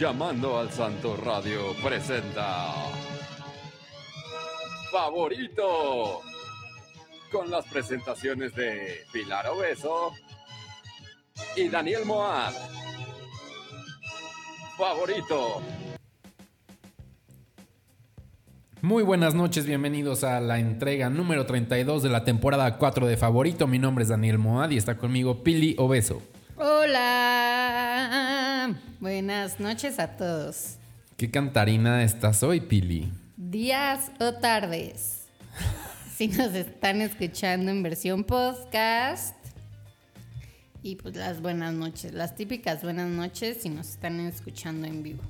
Llamando al Santo Radio presenta Favorito con las presentaciones de Pilar Obeso y Daniel Moab. Favorito. Muy buenas noches, bienvenidos a la entrega número 32 de la temporada 4 de Favorito. Mi nombre es Daniel Moad y está conmigo Pili Obeso. Hola, buenas noches a todos. ¿Qué cantarina estás hoy, Pili? Días o tardes. si nos están escuchando en versión podcast. Y pues las buenas noches, las típicas buenas noches si nos están escuchando en vivo.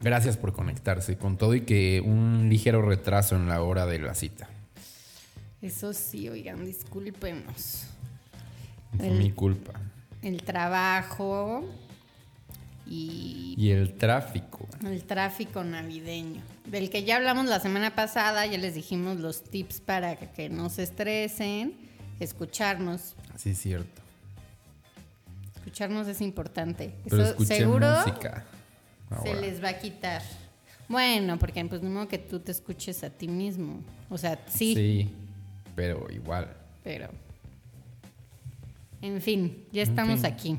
Gracias por conectarse con todo y que un ligero retraso en la hora de la cita. Eso sí, oigan, discúlpenos. Fue mi culpa. El trabajo y... Y el tráfico. El tráfico navideño. Del que ya hablamos la semana pasada, ya les dijimos los tips para que no se estresen, escucharnos. Sí, es cierto. Escucharnos es importante. Pero Eso seguro música. Se les va a quitar. Bueno, porque pues no que tú te escuches a ti mismo. O sea, sí. Sí, pero igual. Pero. En fin, ya estamos aquí.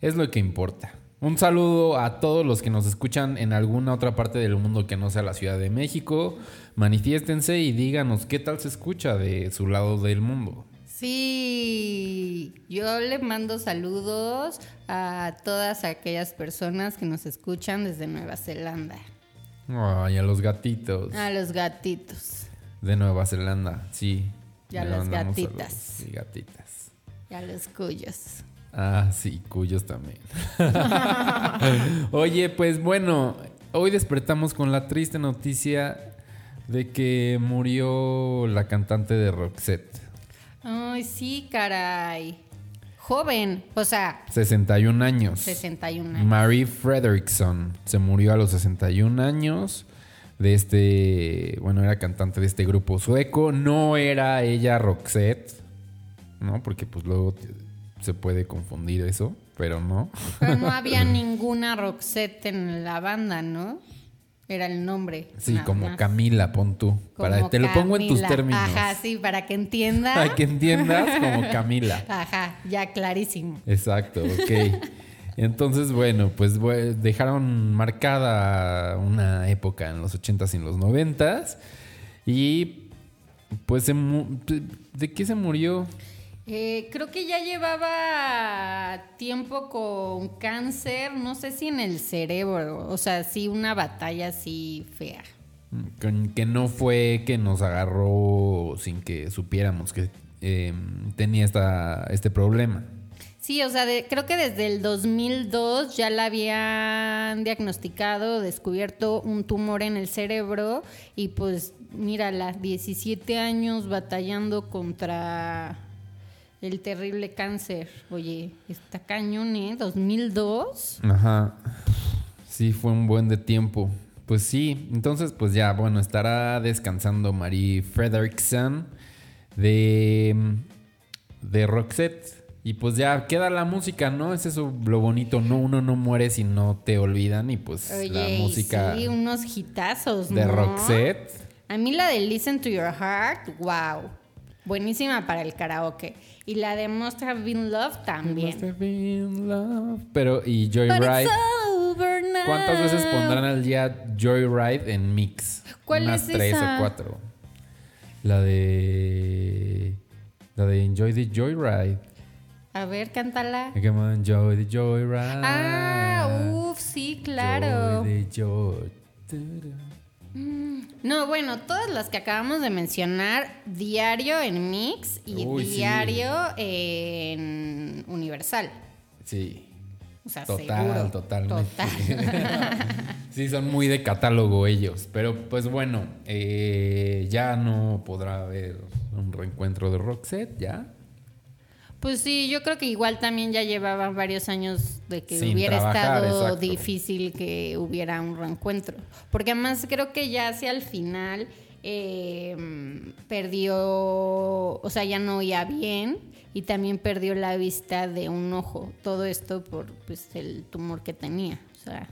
Es lo que importa. Un saludo a todos los que nos escuchan en alguna otra parte del mundo que no sea la Ciudad de México. Manifiéstense y díganos qué tal se escucha de su lado del mundo. Sí, yo le mando saludos a todas aquellas personas que nos escuchan desde Nueva Zelanda. Ay, a los gatitos. A los gatitos. De Nueva Zelanda, sí. Y a las gatitas. Y gatitas. Y a los cuyos. Ah, sí, cuyos también. Oye, pues bueno, hoy despertamos con la triste noticia de que murió la cantante de Roxette. Ay, sí, caray. Joven, o sea. 61 años. 61 años. Marie Frederickson se murió a los 61 años de este, bueno, era cantante de este grupo sueco. No era ella Roxette, ¿no? Porque pues luego se puede confundir eso, pero no. Pero no había ninguna Roxette en la banda, ¿no? Era el nombre. Sí, como Camila, pon tú. para, te lo pongo en tus términos. Ajá, sí, para que entiendas. Para que entiendas como Camila. Ajá, ya clarísimo. Exacto, ok. Entonces, bueno, pues dejaron marcada una época en los 80s y en los 90s. Y pues, ¿de qué se murió? Eh, creo que ya llevaba tiempo con cáncer, no sé si en el cerebro, o sea, sí una batalla así fea. Que no fue que nos agarró sin que supiéramos que em, tenía esta, este problema. Sí, o sea, creo que desde el 2002 ya la habían diagnosticado, descubierto un tumor en el cerebro y pues mira, las 17 años batallando contra el terrible cáncer. Oye, está cañón, ¿eh? 2002. Ajá. Sí, fue un buen de tiempo. Pues sí, entonces pues ya, bueno, estará descansando Marie Frederickson de, de Roxette. Y pues ya queda la música, ¿no? Es eso lo bonito, ¿no? Uno no muere si no te olvidan y pues la música... Sí, unos hitazos, De Roxette. A mí la de Listen to Your Heart, wow. Buenísima para el karaoke. Y la de Must Have Been Love también. Must have been love. Pero, y Joyride. ¿Cuántas veces pondrán al día Joyride en mix? ¿Cuál Unas es tres o cuatro. La de. La de Enjoy the Joyride. A ver, cántala. Enjoy the joyride. Ah, uff, sí, claro. Enjoy the joy. No, bueno, todas las que acabamos de mencionar, diario en Mix y diario en Universal. Sí. O sea, Total, totalmente. sí, son muy de catálogo ellos. Pero pues bueno, eh, ya no podrá haber un reencuentro de Roxette, ¿ya? Pues sí, yo creo que igual también ya llevaban varios años de que hubiera estado difícil que hubiera un reencuentro. Porque además creo que ya hacia el final em, perdió, o sea, ya no oía bien y también perdió la vista de un ojo. Todo esto por pues, el tumor que tenía. O sea,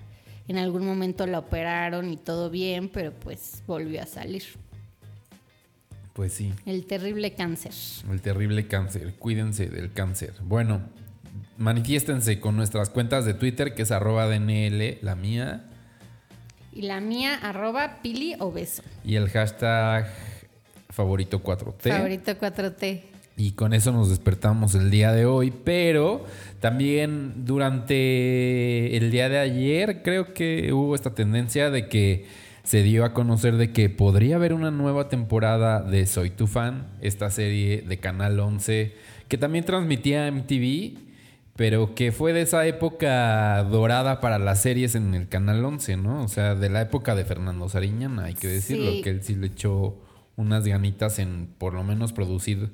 en algún momento la operaron y todo bien, pero pues volvió a salir. Pues sí, El terrible cáncer. el terrible cáncer. Cuídense del cáncer. Bueno, manifiéstense con nuestras cuentas de Twitter, que es arroba DNL, la mía, Y la mía, arroba pili obeso. y el hashtag favorito 4T. Favorito 4T. Y con eso nos despertamos el día de hoy, pero también durante el día de ayer creo que hubo esta tendencia de que se dio a conocer de que podría haber una nueva temporada de Soy tu fan, esta serie de Canal 11 que también transmitía MTV, pero que fue de esa época dorada para las series en el Canal 11, ¿no? O sea, de la época de Fernando Sariñana, hay que decirlo, Sí. que él sí le echó unas ganitas en por lo menos producir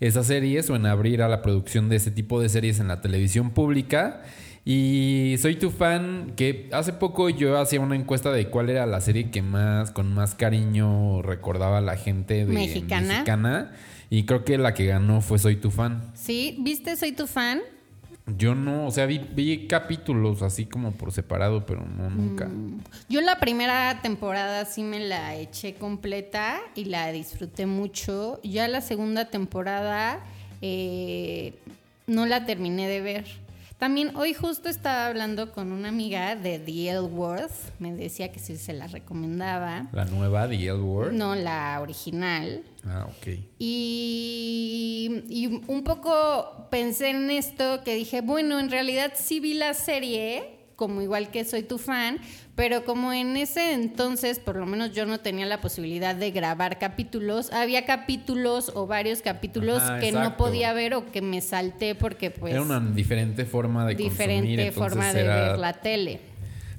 esas series o en abrir a la producción de ese tipo de series en la televisión pública. Y soy tu fan, que hace poco yo hacía una encuesta de cuál era la serie que más, con más cariño recordaba a la gente de Mexicana. mexicana. Y creo que la que ganó fue Soy tu fan. ¿Sí? ¿Viste? Soy tu fan. Yo no, o sea, vi, vi capítulos así como por separado, pero no nunca. Yo la primera temporada sí me la eché completa y la disfruté mucho. Ya la segunda temporada eh, no la terminé de ver. También hoy justo estaba hablando con una amiga de The L Worth. Me decía que sí se la recomendaba. La nueva, The L Word. No la original. Ah, ok. Y, y un poco pensé en esto que dije, bueno, en realidad sí vi la serie, como igual que soy tu fan, pero como en ese entonces, por lo menos yo no tenía la posibilidad de grabar capítulos, había capítulos o varios capítulos Ajá, que no podía ver o que me salté porque pues era una diferente forma de consumir, diferente entonces forma de era- ver la tele.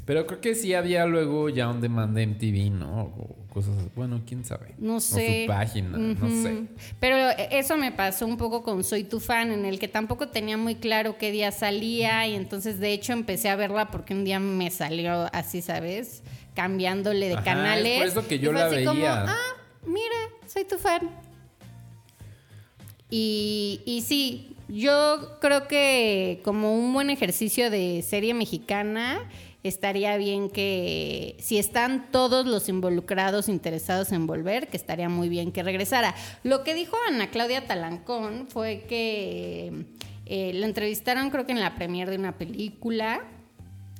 Pero creo que sí había luego ya un demand de MTV, ¿no? O cosas, bueno, quién sabe. No O sé. su página, no sé. Pero eso me pasó un poco con Soy tu fan, en el que tampoco tenía muy claro qué día salía y entonces de hecho empecé a verla porque un día me salió así, ¿sabes? Cambiándole de Ajá, canales. es por eso que yo Y la así como, veía. ah, mira, soy tu fan. Y, y sí, yo creo que como un buen ejercicio de serie mexicana, estaría bien que si están todos los involucrados interesados en volver, que estaría muy bien que regresara. Lo que dijo Ana Claudia Talancón fue que eh, la entrevistaron creo que en la premier de una película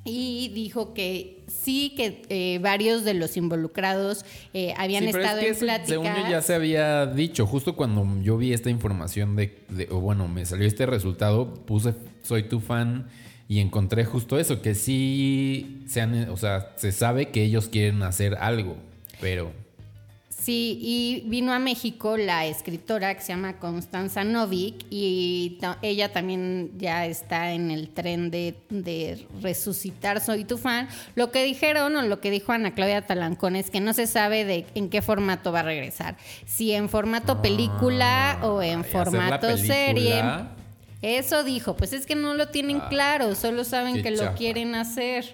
y dijo que sí, que eh, varios de los involucrados eh, habían Sí, estado es que en pláticas. según yo ya se había dicho, justo cuando yo vi esta información de, de- o bueno, me salió este resultado, puse soy tu fan y encontré justo eso, que sí se han, o sea, se sabe que ellos quieren hacer algo, pero Sí, y vino a México la escritora que se llama Constanza Novik y ella también ya está en el tren de, de resucitar Soy tu fan. Lo que dijeron o lo que dijo Ana Claudia Talancón es que no se sabe de en qué formato va a regresar. Si en formato película o en formato serie. Eso dijo, pues es que no lo tienen claro, solo saben Ah, que chafa. lo quieren hacer.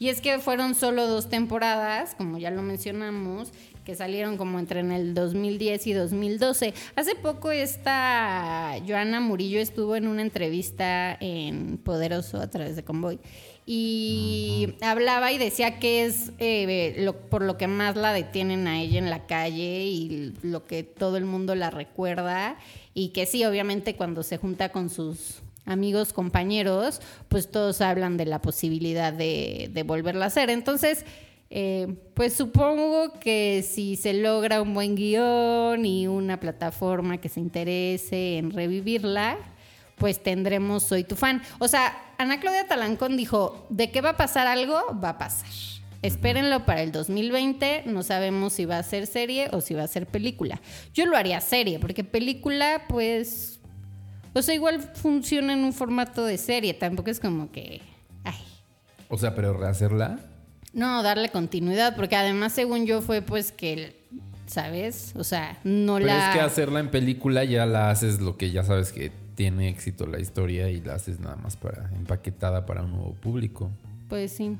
Y es que fueron solo dos temporadas, como ya lo mencionamos, que salieron como entre en el 2010 y 2012. Hace poco esta Joana Murillo estuvo en una entrevista en Poderoso a través de Convoy y hablaba y decía que es eh, lo- por lo que más la detienen a ella en la calle y lo que todo el mundo la recuerda y que sí, obviamente cuando se junta con sus amigos, compañeros, pues todos hablan de la posibilidad de, de volverla a hacer. Entonces, eh, pues supongo que si se logra un buen guion y una plataforma que se interese en revivirla, pues tendremos Soy tu fan. O sea, Ana Claudia Talancón dijo, de que va a pasar algo, va a pasar. Espérenlo para el 2020, no sabemos si va a ser serie o si va a ser película. Yo lo haría serie, porque película, pues, o sea, igual funciona en un formato de serie, tampoco es como que, ay, o sea, pero rehacerla. no, darle continuidad, porque además, según yo, fue pues que, ¿sabes? O sea, no Pero la... es que hacerla en película ya la haces lo que ya sabes que tiene éxito la historia y la haces nada más para empaquetada para un nuevo público. Pues sí.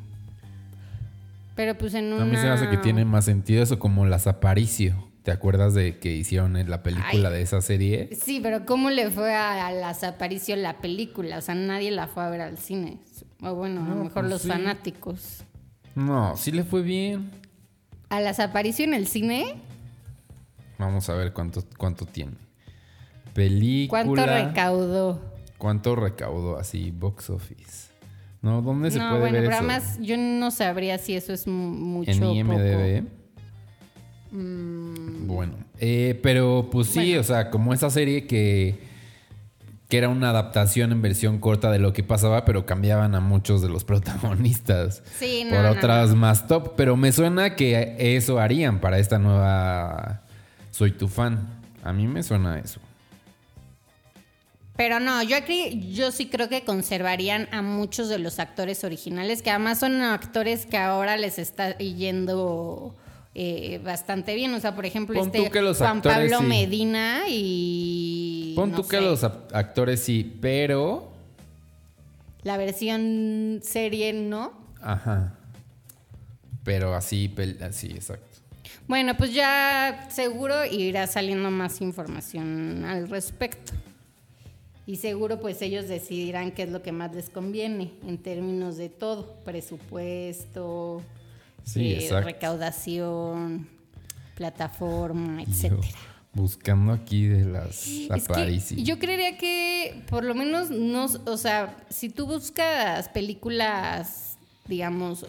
Pero pues en una... A mí se me hace que tiene más sentido eso como las Aparicio. ¿Te acuerdas de que hicieron en la película Ay. de esa serie? Sí, pero ¿cómo le fue a, a las aparición la película? O sea, nadie la fue a ver al cine. O bueno, a lo mejor pues los sí. fanáticos. No, sí le fue bien. A las apariciones en el cine, Vamos a ver cuánto, cuánto tiene. Película. ¿cuánto recaudó? ¿Cuánto recaudó así, box office? No, ¿dónde se No, puede bueno, ver pero eso? además yo no sabría si eso es mu- mucho en IMDb. poco. Mm, Bueno, eh, pero pues sí, Bueno. o sea, como esa serie que, que era una adaptación en versión corta de lo que pasaba, pero cambiaban a muchos de los protagonistas Sí, no, por no, otras no. más top. Pero me suena que eso harían para esta nueva Soy tu fan. A mí me suena eso. Pero no, yo aquí, yo sí creo que conservarían a muchos de los actores originales, que además son actores que ahora les está yendo eh, bastante bien. O sea, por ejemplo, Pon este Juan Pablo sí. Medina y. Pon no tú que los actores sí, pero... La versión serie no. Ajá. Pero así, así, exacto. Bueno, pues ya seguro irá saliendo más información al respecto. Y seguro pues ellos decidirán qué es lo que más les conviene en términos de todo, presupuesto, Sí, eh, recaudación, plataforma, etcétera. buscando aquí de las Es apariciones. yo creería que por lo menos no, o sea, si tú buscas películas, digamos,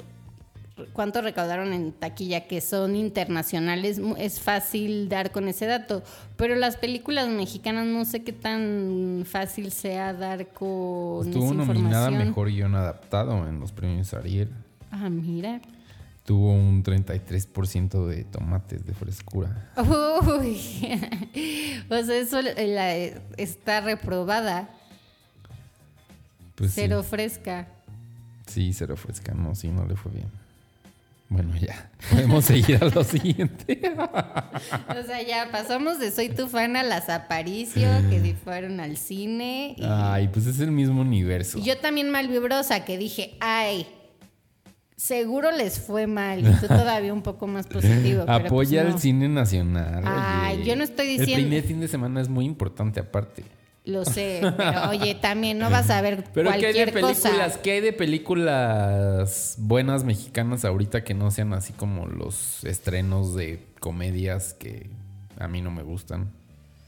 cuánto recaudaron en taquilla que son internacionales, es fácil dar con ese dato. Pero las películas mexicanas no sé qué tan fácil sea dar con Estuvo esa nominada. Mejor Guión Adaptado en los premios Ariel. Ah, mira. Tuvo un 33% de tomates de frescura. Uy. o sea, eso la- está reprobada, Pues cero fresca. sí. sí, cero fresca. No, sí, no le fue bien. Bueno, ya. Podemos seguir a lo siguiente. O sea, ya pasamos de Soy tu fan a las Aparicio, que si fueron al cine. Y, Ay, pues es el mismo universo. y yo también malvibrosa, que dije, ay, seguro les fue mal. Y tú todavía un poco más positivo. pero Apoya pues no. el cine nacional. Ay, oye. yo no estoy El diciendo- primer fin de semana es muy importante aparte. Lo sé, pero oye, también no vas a ver Pero ¿qué hay de cualquier películas? cosa. ¿Qué hay de películas buenas mexicanas ahorita que no sean así como los estrenos de comedias que a mí no me gustan?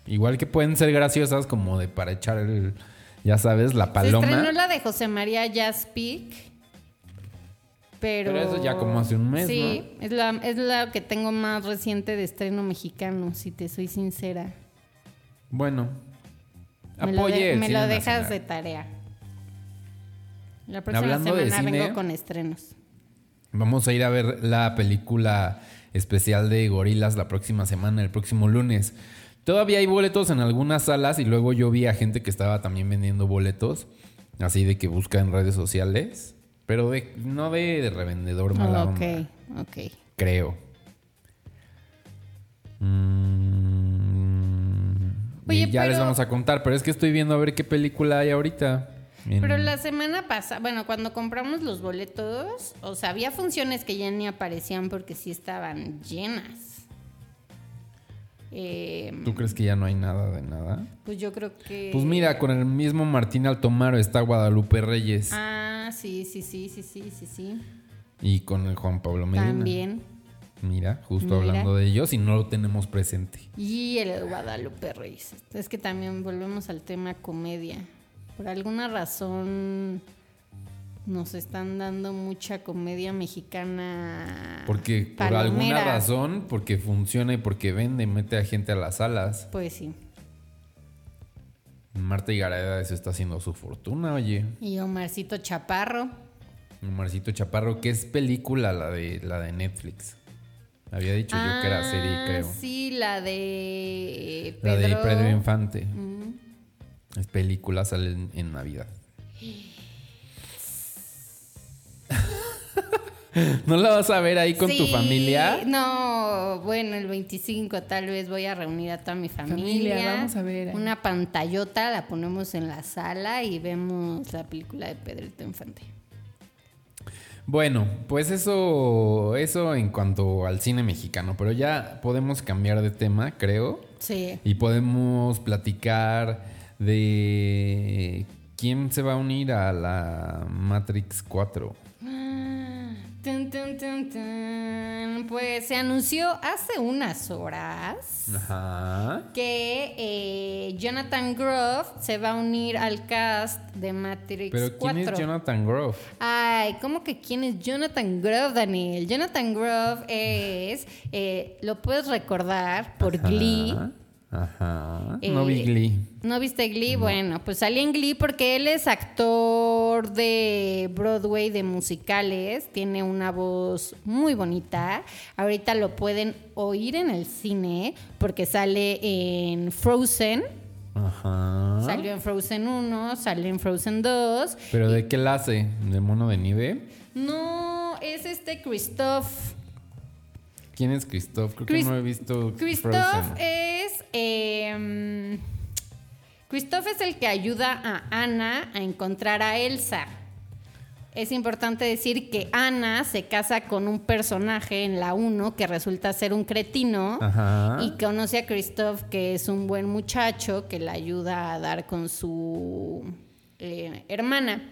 Igual que pueden ser graciosas como de para echar el, ya sabes, la Se paloma. estrenó la de José María Jaspic. Pero, Pero eso ya como hace un mes, Sí, es, la, es la que tengo más reciente de estreno mexicano, si te soy sincera. Bueno, Me lo, de- me lo dejas nacional. de tarea. La próxima Hablando de semana vengo con estrenos. Vamos a ir a ver la película especial de Gorilas la próxima semana, el próximo lunes. Todavía hay boletos en algunas salas y luego yo vi a gente que estaba también vendiendo boletos, así de que busca en redes sociales, pero de, no de, de revendedor mala ok, onda, ok. creo. Mm, Oye, y ya les vamos a contar, pero es que estoy viendo a ver qué película hay ahorita. en- Pero la semana pasada, bueno, cuando compramos los boletos, o sea, había funciones que ya ni aparecían porque sí estaban llenas. Eh, ¿Tú crees que ya no hay nada de nada? pues yo creo que... Pues mira, con el mismo Martín Altomaro está Guadalupe Reyes Ah, sí, sí, sí, sí, sí, sí, sí. y con el Juan Pablo Medina. También. Mira, justo Mira. hablando de ellos y no lo tenemos presente. Y el Guadalupe Reyes. Es que también volvemos al tema comedia. Por alguna razón nos están dando mucha comedia mexicana. Porque por palomera. alguna razón, porque funciona y porque vende, mete a gente a las salas. Pues sí. Marta Higareda se está haciendo su fortuna, oye. Y Omarcito Chaparro. Marcito Chaparro, que es película la de la de Netflix. Había dicho yo que era serie, Ah, creo. Sí, la de La Pedro. de Pedro Infante. Mm. Es película, sale en, en Navidad. ¿No la vas a ver ahí con tu familia? No, bueno, el 25 tal vez voy a reunir a toda mi familia. Familia, vamos a ver ahí. Una pantallota, la ponemos en la sala y vemos la película de Pedrito Infante. Bueno, pues eso, eso en cuanto al cine mexicano, pero ya podemos cambiar de tema, creo, Sí. y podemos platicar de quién se va a unir a la Matrix 4. Tun, tun, tun, tun. Pues se anunció hace unas horas Ajá. que eh, Jonathan Groff se va a unir al cast de Matrix Pero ¿quién 4. es Jonathan Groff? Ay, ¿cómo que quién es Jonathan Groff, Daniel? Jonathan Groff es, eh, lo puedes recordar por Glee. Ajá. Eh, no vi Glee. ¿No viste Glee? Bueno, pues salí en Glee porque él es actor de Broadway, de musicales. Tiene una voz muy bonita. Ahorita lo pueden oír en el cine porque sale en Frozen. Ajá. Salió en Frozen 1, salió en Frozen 2. ¿Pero de qué la hace? ¿De mono de nieve? No, es este Christoph. ¿Quién es Christoph? Creo Chris- que no he visto Christoph es. eh, Christoph es el que ayuda a Ana a encontrar a Elsa. Es importante decir que Ana se casa con un personaje en la 1 que resulta ser un cretino Ajá. y conoce a Christoph que es un buen muchacho que la ayuda a dar con su eh, hermana.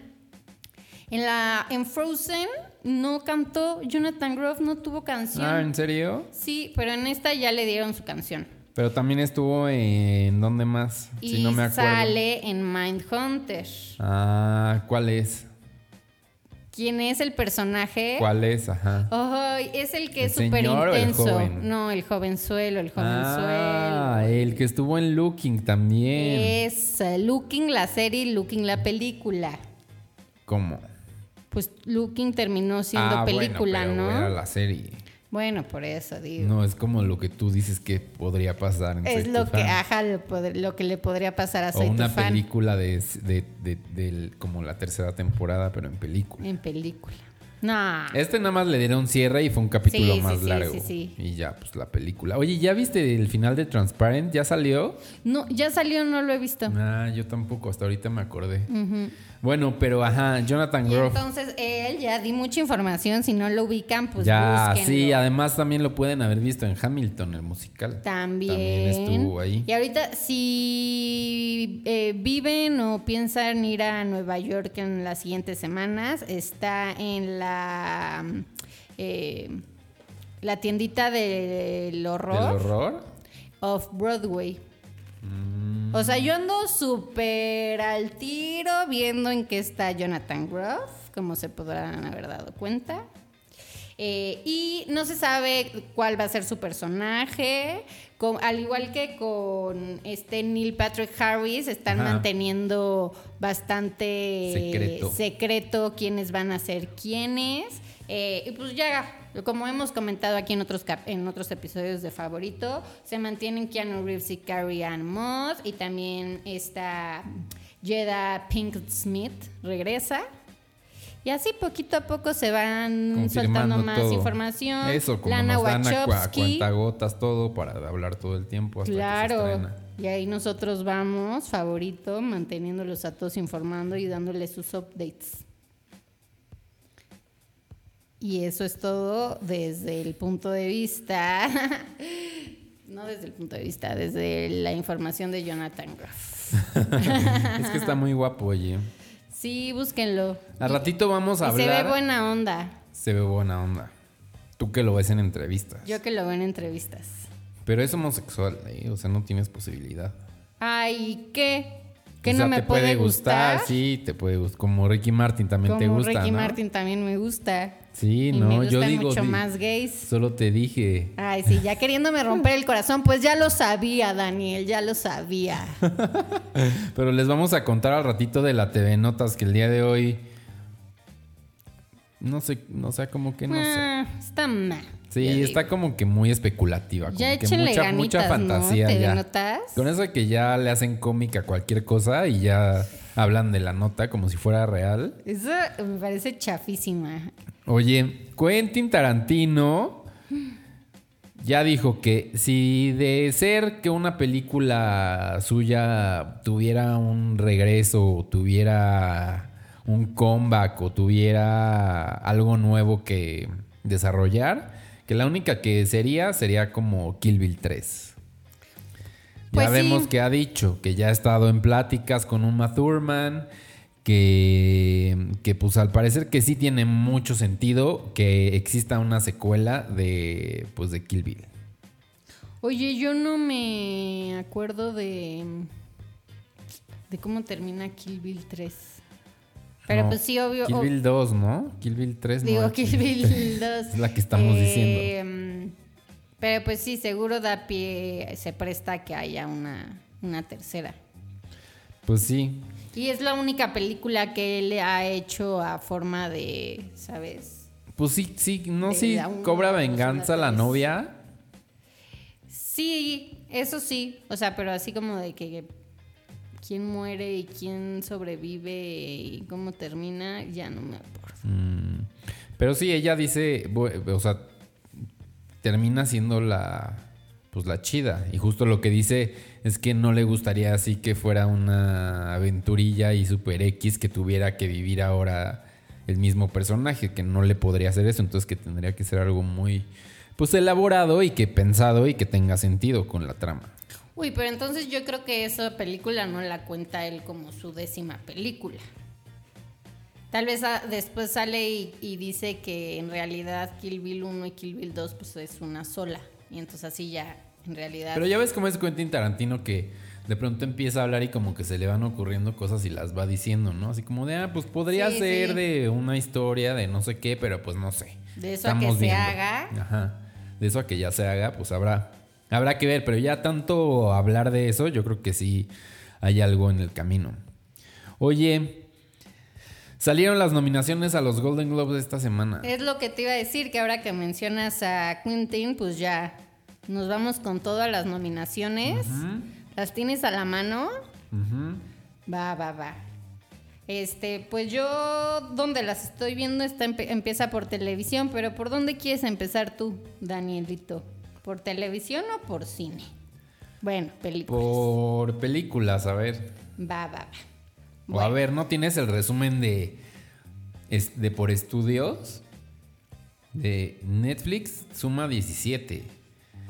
En la en Frozen no cantó Jonathan Groff no tuvo canción. Ah, ¿en serio? Sí, pero en esta ya le dieron su canción. Pero también estuvo en... ¿Dónde más? Y si no me acuerdo. sale en Mindhunter. Ah, ¿cuál es? ¿Quién es el personaje? ¿Cuál es? Ajá. Ay, es el que ¿El es súper el intenso. No, el jovenzuelo, el jovenzuelo. Ah, el que estuvo en Looking también. Es eh, Looking la serie Looking la película. ¿Cómo? Pues Looking terminó siendo ah, película, bueno, pero ¿no? Era la serie. Bueno, por eso digo. No, es como lo que tú dices que podría pasar en es Soy lo tu que, fan. ajá, lo, que le podría pasar a O Soy tu una fan película de, de, de- como la tercera temporada, pero en película. en película. No. Este nada más le dieron cierre y fue un capítulo Sí, más sí, largo. sí, sí. Y ya, pues la película. Oye, ¿ya viste el final de Transparent? ¿Ya salió? No, ya salió, no lo he visto. Ah, yo tampoco, hasta ahorita me acordé. Bueno, pero ajá, Jonathan Groff. entonces él ya di mucha información, si no lo ubican, pues ya, búsquenlo. sí, además también lo pueden haber visto en Hamilton, el musical. También. estuvo ahí. Y ahorita, si eh, viven o piensan ir a Nueva York en las siguientes semanas, está en la, eh, la tiendita del horror, ¿El horror? of Broadway. Mm. O sea, yo ando súper al tiro viendo en qué está Jonathan Groff, como se podrán haber dado cuenta. Eh, y no se sabe cuál va a ser su personaje. Con- al igual que con este Neil Patrick Harris, están Ajá. manteniendo bastante Secreto. secreto quiénes van a ser quiénes. Eh, y pues ya, como hemos comentado aquí en otros, en otros episodios de Favorito, se mantienen Keanu Reeves y Carrie Ann Moss. Y también esta Jada Pinkett Smith regresa. Y así poquito a poco se van soltando más todo. información. Eso, como Lana nos dan a, cuentagotas todo para hablar todo el tiempo hasta que se Claro. estrena. Y ahí nosotros vamos, favorito, manteniéndolos a todos informando y dándoles sus updates. Y eso es todo desde el punto de vista, no desde el punto de vista, desde la información de Jonathan Groff. es que está muy guapo, oye. Sí, búsquenlo. Al ratito vamos a Y se hablar. ve buena onda. Se ve buena onda. Tú que lo ves en entrevistas. Yo que lo veo en entrevistas. Pero es homosexual, ¿eh? o sea, no tienes posibilidad. Ay, ¿qué? ¿Que O sea, no me te puede gustar? Sí, te puede gustar. Como Ricky Martin también te gusta, Ricky ¿no? Martin también me gusta. Sí, y no, me yo digo. mucho más gays. Solo te dije. Ay, sí, ya queriéndome romper el corazón, pues ya lo sabía, Daniel, ya lo sabía. Pero les vamos a contar al ratito de la TV Notas que el día de hoy. No sé, no sé, como que no sé. Ah, está mal. Sí, yo está digo. como que muy especulativa. Como Ya que mucha, ganitas, mucha fantasía ¿no? ¿Te ya. notas? Con eso que ya le hacen cómica a cualquier cosa y ya hablan de la nota como si fuera real. Eso me parece chafísima. Oye, Quentin Tarantino ya dijo que si de ser que una película suya tuviera un regreso, tuviera un comeback o tuviera algo nuevo que desarrollar, que la única que sería sería como Kill Bill 3. Pues ya sí. vemos que ha dicho que ya ha estado en pláticas con Uma Thurman, que, que pues al parecer que sí tiene mucho sentido que exista una secuela de pues de Kill Bill. Oye, yo no me acuerdo de de cómo termina Kill Bill 3. Pero No, pues sí, obvio. Kill Bill 2, ¿no? Kill Bill 3 Digo, no. Kill Bill 2. Es la que estamos diciendo. diciendo. Pero pues sí, seguro da pie, se presta a que haya una, una tercera. Pues sí. Y es la única película que él ha hecho a forma de, ¿sabes? Pues sí, sí, no sí una, cobra venganza la novia. Sí, eso sí. O sea, pero así como de que quién muere y quién sobrevive y cómo termina, ya no me acuerdo. Mm, Pero sí, ella dice, o sea, termina siendo la, pues la chida. Y justo lo que dice es que no le gustaría así que fuera una aventurilla y super X que tuviera que vivir ahora el mismo personaje, que no le podría hacer eso. Entonces que tendría que ser algo muy, pues elaborado y que pensado y que tenga sentido con la trama. Uy, pero entonces yo creo que esa película no la cuenta él como su décima película. Tal vez ah, después sale y, y dice que en realidad Kill Bill 1 y Kill Bill 2 pues es una sola. Y entonces así ya en realidad... Pero ya ves cómo es Quentin Tarantino que de pronto empieza a hablar y como que se le van ocurriendo cosas y las va diciendo, ¿no? Así como de, ah, pues podría Sí, ser sí. de una historia de no sé qué, pero pues no sé. De eso a que se haga. Ajá. De eso a que ya se haga, pues habrá, habrá que ver. Pero ya tanto hablar de eso, yo creo que sí hay algo en el camino. Oye, salieron las nominaciones a los Golden Globes de esta semana. Es lo que te iba a decir, que ahora que mencionas a Quentin, pues ya nos vamos con todas las nominaciones. ¿Las tienes a la mano? Va, va, va. Este, pues yo donde las estoy viendo está empieza por televisión, pero ¿por dónde quieres empezar tú, Danielito? ¿Por televisión o por cine? Bueno, películas. Por películas, a ver. Va, va, va. O a ver, ¿no tienes el resumen de, de por estudios? De Netflix suma 17.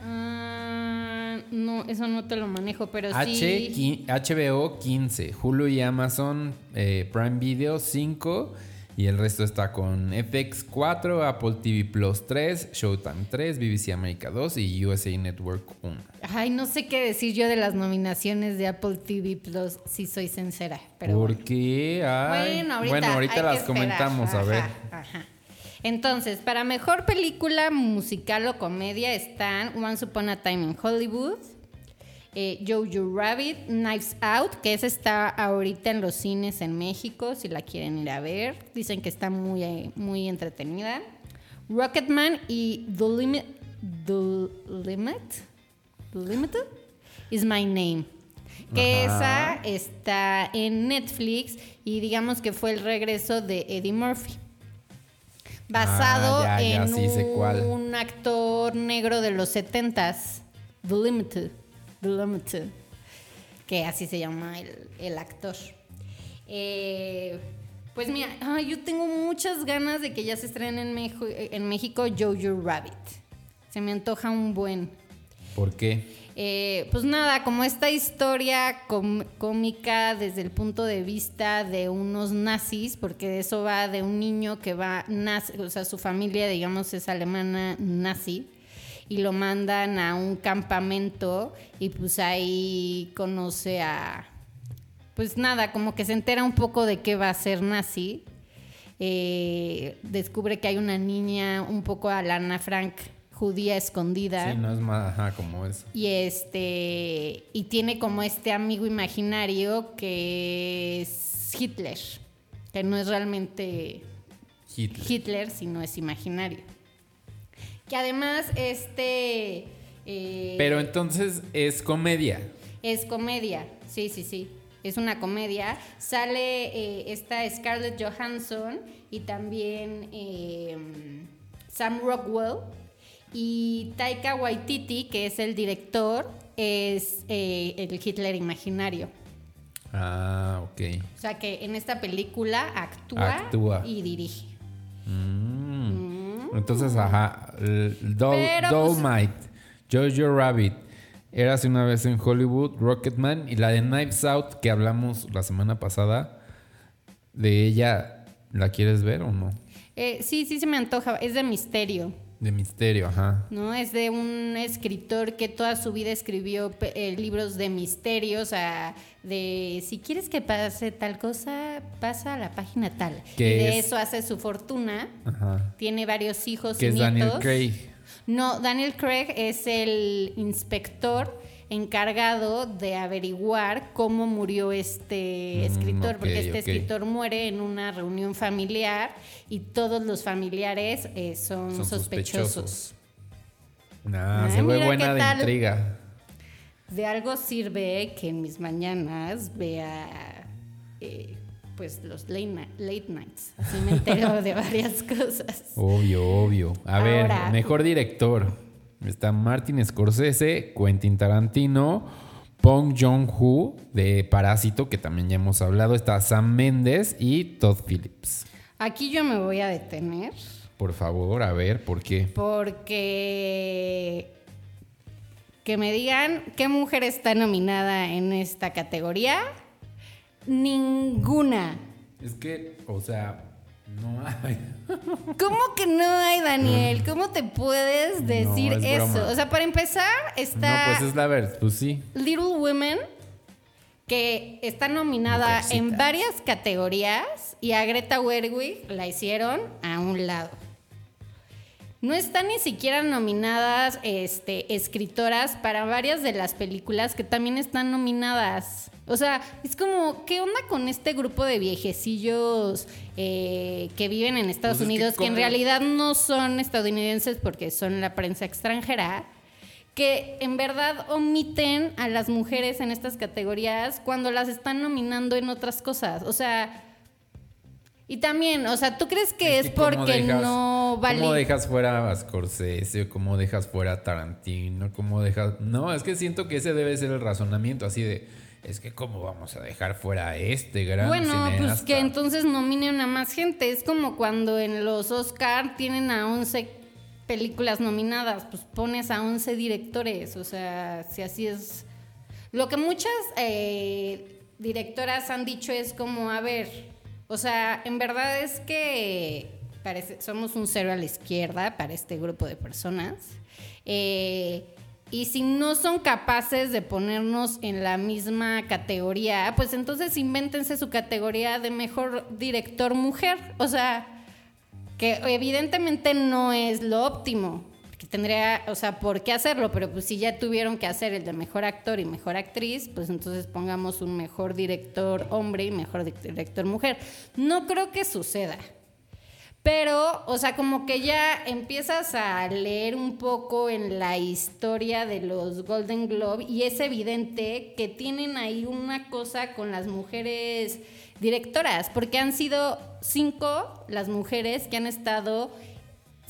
Ah, no, eso no te lo manejo, pero H, sí. HBO 15. Hulu y Amazon eh, Prime Video 5. Y el resto está con FX 4, Apple TV Plus 3, Showtime 3, BBC América 2 y USA Network 1. Ay, no sé qué decir yo de las nominaciones de Apple TV Plus, si soy sincera. Pero ¿Por bueno. qué? Ay, Bueno, ahorita, bueno, ahorita las comentamos, a Ajá, ver. ajá. Entonces, para mejor película musical o comedia están Once Upon a Time in Hollywood, eh, Jojo Rabbit, Knives Out, que esa está ahorita en los cines en México, si la quieren ir a ver. Dicen que está muy, eh, muy entretenida. Rocketman y The Limit, The Limit, The Limited is My Name. Que Ajá. esa está en Netflix y digamos que fue el regreso de Eddie Murphy. Basado Ah, ya, ya, en sí cuál. un actor negro de los 70s, The Limited. Limited. Que así se llama el, el actor. Eh, pues mira, ay, yo tengo muchas ganas de que ya se estrene en, Mejo- en México Jojo Rabbit. Se me antoja un buen. ¿Por qué? Eh, pues nada, como esta historia cómica desde el punto de vista de unos nazis, porque eso va de un niño que va, nazi, o sea, su familia, digamos, es alemana nazi, y lo mandan a un campamento y pues ahí conoce a, pues nada, como que se entera un poco de qué va a ser nazi. Eh, descubre que hay una niña un poco a la Ana Frank judía escondida. Sí, no es más, ajá, como eso. Y este y tiene como este amigo imaginario que es Hitler, que no es realmente Hitler. Hitler, sino es imaginario. Que además este eh, Pero entonces es comedia. es comedia, sí, sí, sí. Es una comedia. Sale eh, esta Scarlett Johansson y también eh, Sam Rockwell. Y Taika Waititi, que es el director, es eh, el Hitler imaginario. Ah, ok. O sea que en esta película actúa, Actúa. y dirige. Mm. Entonces, ajá. Doll, Pero, pues- Jojo Rabbit, Érase una vez en Hollywood, Rocketman y la de Knives Out que hablamos la semana pasada. de ella, ¿la quieres ver o no? Eh, sí, sí se me antoja. Es de misterio. De misterio, ajá. ¿no? Es de un escritor que toda su vida escribió eh, libros de misterio, o sea, de si quieres que pase tal cosa, pasa a la página tal. Y de es- eso hace su fortuna. Ajá. Tiene varios hijos Que y es nietos. Daniel Craig. No, Daniel Craig es el inspector encargado de averiguar cómo murió este Mm, escritor, porque este escritor muere en una reunión familiar y todos los familiares eh, son, Son sospechosos. sospechosos. Ah, Ay, se ve buena de tal. intriga. De algo sirve que en mis mañanas vea eh, pues los late, ni- late nights. Así me entero de varias cosas. Obvio, obvio. A ver, mejor director. Está Martin Scorsese, Quentin Tarantino, Pong Jong-ho de Parásito, que también ya hemos hablado. Está Sam Mendes y Todd Phillips. Aquí yo me voy a detener Por favor, a ver, ¿por qué? porque que me digan qué mujer está nominada en esta categoría. Ninguna. Es que, o sea, no hay. ¿Cómo que no hay, Daniel? ¿Cómo te puedes decir es eso? broma. O sea, para empezar, No, está pues es la verdad, pues sí. Little Women, que está nominada en varias categorías, y a Greta Gerwig la hicieron a un lado. No están ni siquiera nominadas este, escritoras para varias de las películas que también están nominadas. O sea, es como, ¿qué onda con este grupo de viejecillos eh, que viven en Estados Pues es que Unidos, que, en realidad no son estadounidenses porque son la prensa extranjera? que en verdad omiten a las mujeres en estas categorías cuando las están nominando en otras cosas. O sea, y también, o sea, ¿tú crees que es, que ¿cómo porque dejas- no vale? ¿Cómo dejas fuera a Scorsese? ¿Cómo dejas fuera a Tarantino? ¿Cómo dejas.? No, es que siento que ese debe ser el razonamiento, así de. Es que, ¿cómo vamos a dejar fuera a este gran Bueno, pues que entonces nominen a más gente. Es como cuando en los Oscar tienen a 11 películas nominadas, pues pones a 11 directores. O sea, si así es. Lo que muchas eh, directoras han dicho es como, a ver, o sea, en verdad es que parece, somos un cero a la izquierda para este grupo de personas. Eh, y si no son capaces de ponernos en la misma categoría, pues entonces invéntense su categoría de mejor director mujer. O sea, que evidentemente no es lo óptimo. Tendría, o sea, por qué hacerlo, pero pues si ya tuvieron que hacer el de mejor actor y mejor actriz, pues entonces pongamos un mejor director hombre y mejor di- director mujer. No creo que suceda. Pero, o sea, como que ya empiezas a leer un poco en la historia de los Golden Globe y es evidente que tienen ahí una cosa con las mujeres directoras, porque han sido cinco las mujeres que han estado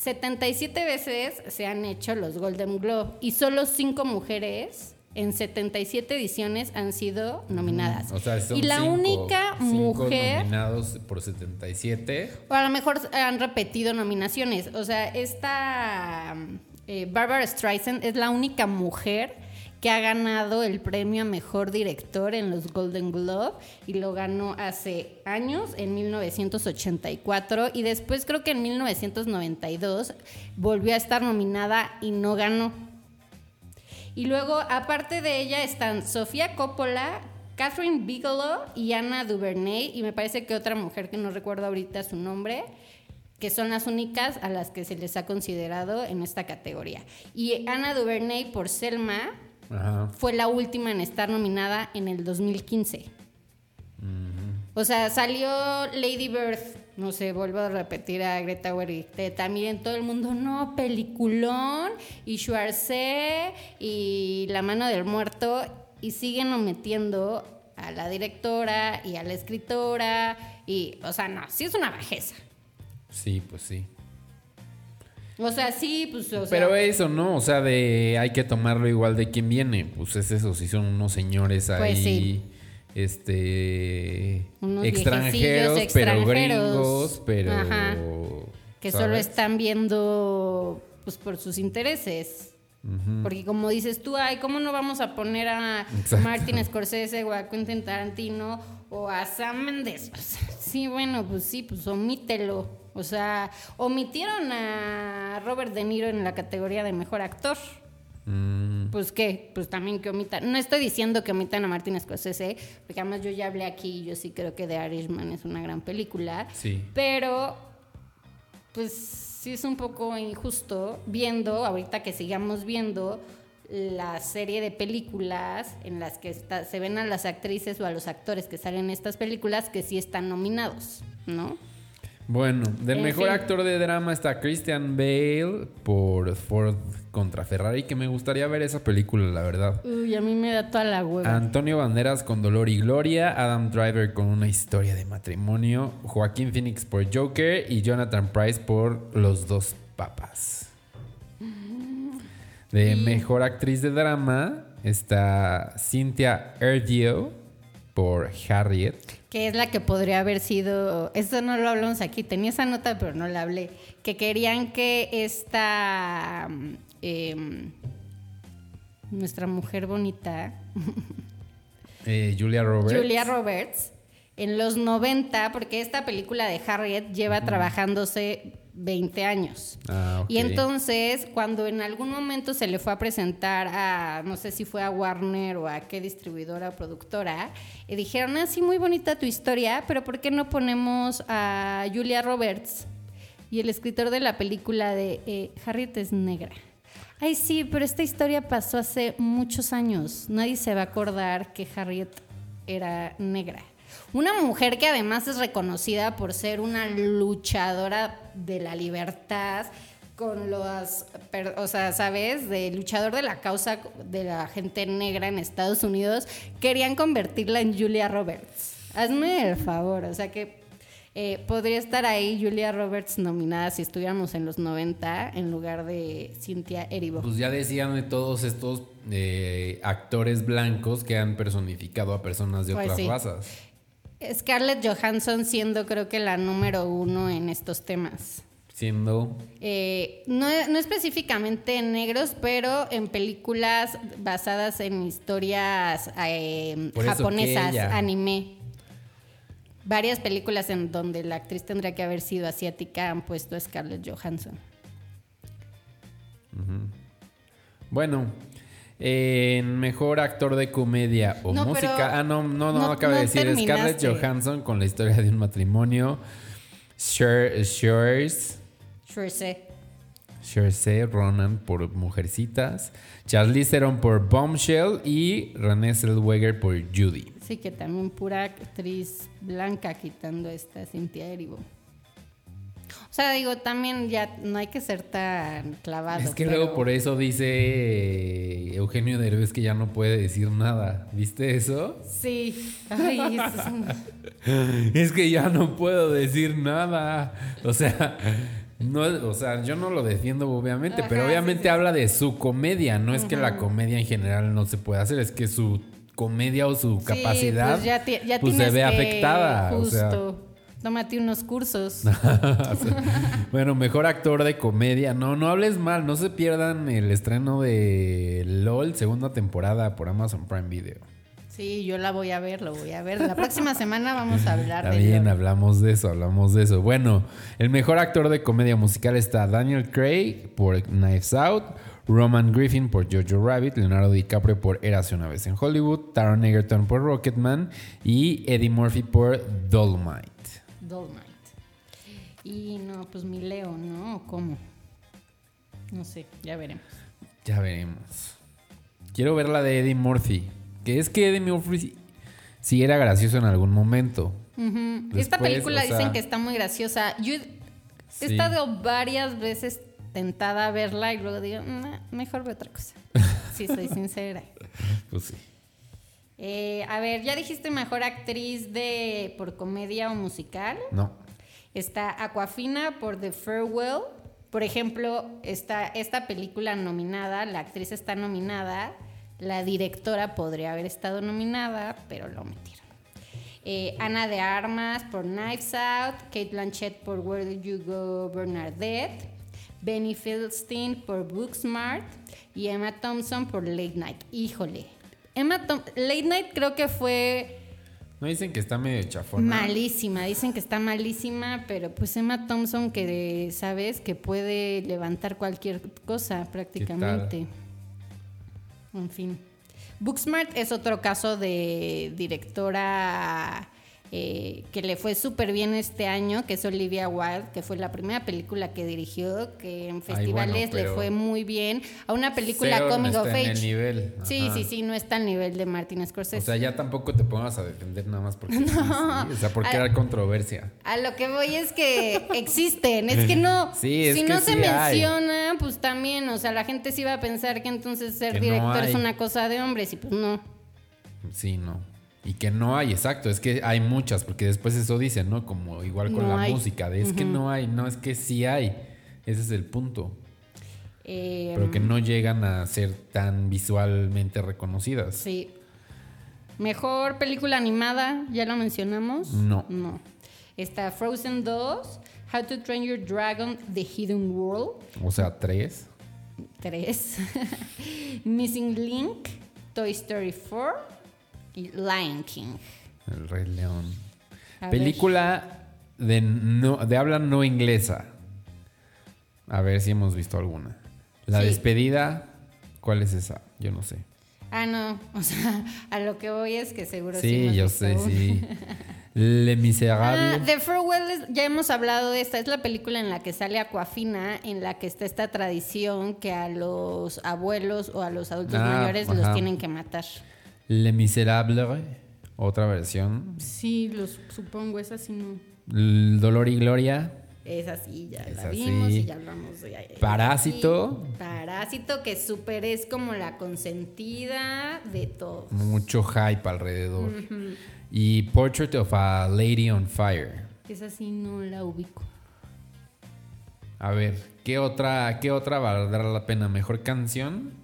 77 veces se han hecho los Golden Globe y solo cinco mujeres en 77 ediciones han sido nominadas. O sea, son y la cinco- única cinco mujer nominados por 77. o a lo mejor han repetido nominaciones. O sea, esta eh, Barbara Streisand es la única mujer que ha ganado el premio a mejor director en los Golden Globe y lo ganó hace años, en 1984, y después creo que en 1992 volvió a estar nominada y no ganó. Y luego, aparte de ella, están Sofía Coppola, Catherine Bigelow y Anna Duvernay, y me parece que otra mujer que no recuerdo ahorita su nombre, que son las únicas a las que se les ha considerado en esta categoría. Y Anna Duvernay por Selma Ajá. fue la última en estar nominada en el 2015. O sea, salió Lady Bird, no sé, vuelvo a repetir a Greta Gerwig, también todo el mundo, no, peliculón, y Schwarze, y La mano del muerto, y siguen metiendo a la directora y a la escritora, y, o sea, no, sí es una bajeza. Sí, pues sí. O sea, sí, pues, o sea, Pero eso, ¿no? O sea, de hay que tomarlo igual de quien viene. Pues es eso, si son unos señores ahí. Pues sí. Este. Unos extranjeros, viejecillos pero extranjeros. gringos, pero. Ajá. que solo están viendo, pues, por sus intereses. Porque como dices tú, ay, ¿cómo no vamos a poner a Exacto. Martin Scorsese o a Quentin Tarantino o a Sam Mendes? Sí, bueno, pues sí, pues omítelo. O sea, omitieron a Robert De Niro en la categoría de mejor actor. Mm, Pues qué, pues también que omitan. No estoy diciendo que omitan a Martin Scorsese, porque además yo ya hablé aquí y yo sí creo que The Irishman es una gran película. Sí. Pero, pues sí es un poco injusto viendo, ahorita que sigamos viendo la serie de películas en las que está- se ven a las actrices o a los actores que salen en estas películas que sí están nominados, ¿no? Bueno, del En mejor fin. actor de drama está Christian Bale por Ford contra Ferrari, que me gustaría ver esa película, la verdad. Uy, a mí me da toda la hueva. Antonio Banderas con Dolor y Gloria, Adam Driver con una historia de matrimonio, Joaquín Phoenix por Joker y Jonathan Price por Los dos papas. De mejor actriz de drama está Cynthia Erdio por Harriet. que es la que podría haber sido, esto no lo hablamos aquí, tenía esa nota pero no la hablé, que querían que esta, em, nuestra mujer bonita, eh, Julia Roberts. Julia Roberts, en los 90, porque esta película de Harriet lleva trabajándose 20 años. Ah. Y entonces, cuando en algún momento se le fue a presentar a, no sé si fue a Warner o a qué distribuidora o productora, y dijeron, ah, sí, muy bonita tu historia, pero ¿por qué no ponemos a Julia Roberts? Y el escritor de la película de eh, Harriet es negra. Ay, sí, pero esta historia pasó hace muchos años. Nadie se va a acordar que Harriet era negra. Una mujer que además es reconocida por ser una luchadora de la libertad, con los, o sea, ¿sabes? De luchador de la causa de la gente negra en Estados Unidos, querían convertirla en Julia Roberts. Hazme el favor, o sea que eh, podría estar ahí Julia Roberts nominada si estuviéramos en los 90 en lugar de Cynthia Erivo. Pues ya decían de todos estos eh, actores blancos que han personificado a personas de Pues otras sí. razas. Scarlett Johansson siendo creo que la número uno en estos temas. Siendo Eh, no, no específicamente en negros, pero en películas basadas en historias eh, japonesas, ella- anime. Varias películas en donde la actriz tendría que haber sido asiática han puesto a Scarlett Johansson. Bueno, en mejor actor de comedia o No, música. Ah, no, no, no, no- acaba de decir Scarlett. Johansson con la historia de un matrimonio. Sure sé. Shersey Ronan por Mujercitas. Charlize Theron por Bombshell. Y Renée Zellweger por Judy. Sí, que también pura actriz blanca quitando esta Cynthia Erivo. O sea, digo, también ya no hay que ser tan clavado. Es que pero- luego por eso dice eh, Eugenio Derbez que ya no puede decir nada. ¿Viste eso? Sí. Ay, es- Es que ya no puedo decir nada. O sea, no, o sea, yo no lo defiendo obviamente, pero obviamente sí, sí. habla de su comedia. No es que la comedia en general no se puede hacer, es que su comedia o su Sí, capacidad pues ya, ti- ya pues, se ve afectada. o sea. Tómate unos cursos. bueno, mejor actor de comedia. No, no hables mal. No se pierdan el estreno de LOL, segunda temporada por Amazon Prime Video. Sí, yo la voy a ver, lo voy a ver. La próxima semana vamos a hablar Está de bien, LOL. hablamos de eso, hablamos de eso. Bueno, el mejor actor de comedia musical está Daniel Craig por Knives Out, Roman Griffin por Jojo Rabbit, Leonardo DiCaprio por Érase una vez en Hollywood, Taron Egerton por Rocketman y Eddie Murphy por Dolomite. Dolomite. Y no, pues mi Leo, ¿no? ¿O ¿Cómo? No sé, ya veremos. Ya veremos. Quiero ver la de Eddie Murphy. Que es que Eddie Murphy sí era gracioso en algún momento. Esta Después, película o sea- dicen que está muy graciosa. Yo he Sí. estado varias veces tentada a verla y luego digo, "Nah, mejor veo otra cosa. Si soy sincera. Pues sí. Eh, a ver, ya dijiste mejor actriz de por comedia o musical. No. Está Aquafina por The Farewell. Por ejemplo, está esta película nominada, la actriz está nominada, la directora podría haber estado nominada, pero lo omitieron. Eh, Ana de Armas por Knives Out, Kate Blanchett por Where Did You Go, Bernadette, Benny Feldstein por Booksmart y Emma Thompson por Late Night. Híjole. Emma Thom- Late Night creo que fue No dicen que está medio chafona. malísima. Dicen que está malísima, pero pues Emma Thompson que sabes que puede levantar cualquier cosa prácticamente. En fin. Booksmart es otro caso de directora eh, que le fue súper bien este año, que es Olivia Wilde, que fue la primera película que dirigió, que en festivales le fue muy bien. A una película Cero no nivel. Sí, Ajá. sí, sí, no está al nivel de Martin Scorsese. O sea, ya tampoco te pongas a defender nada más porque sí. O sea, porque era controversia. A lo que voy es que existen, es que no, Sí, es si que no se sí hay. menciona, pues también, o sea, la gente sí va a pensar que entonces ser Que no director es una cosa de hombres y pues no. Sí, no. Y que no hay, exacto. Es que hay muchas, porque después eso dicen, ¿no? Como igual con No la hay. música. De, es que no hay, no, es que sí hay. Ese es el punto. Eh, Pero que no llegan a ser tan visualmente reconocidas. Sí. Mejor película animada, ya lo mencionamos. No. No. Está Frozen 2, How to Train Your Dragon, The Hidden World, O sea, tres. 3, Missing Link, Toy Story 4 y Lion King. El Rey León. A ver. Película de, no, de habla no inglesa. A ver si hemos visto alguna. La Sí. despedida, ¿cuál es esa? Yo no sé. Ah, no, o sea, a lo que voy es que seguro sí. Sí, yo sé, sí. Le Miserable. Ah, The Farewell, ya hemos hablado de esta, es la película en la que sale Aquafina, en la que está esta tradición que a los abuelos o a los adultos Ah, mayores ajá. los tienen que matar. Le Miserable, otra versión. Sí, los supongo, esa sí no. El Dolor y Gloria. Esa sí, ya la vimos y ya hablamos de ella. Parásito. Sí, Parásito, que súper es como la consentida de todos. Mucho hype alrededor. Y Portrait of a Lady on Fire. Esa sí no la ubico. A ver, ¿qué otra, qué otra valdrá la pena? ¿Mejor canción?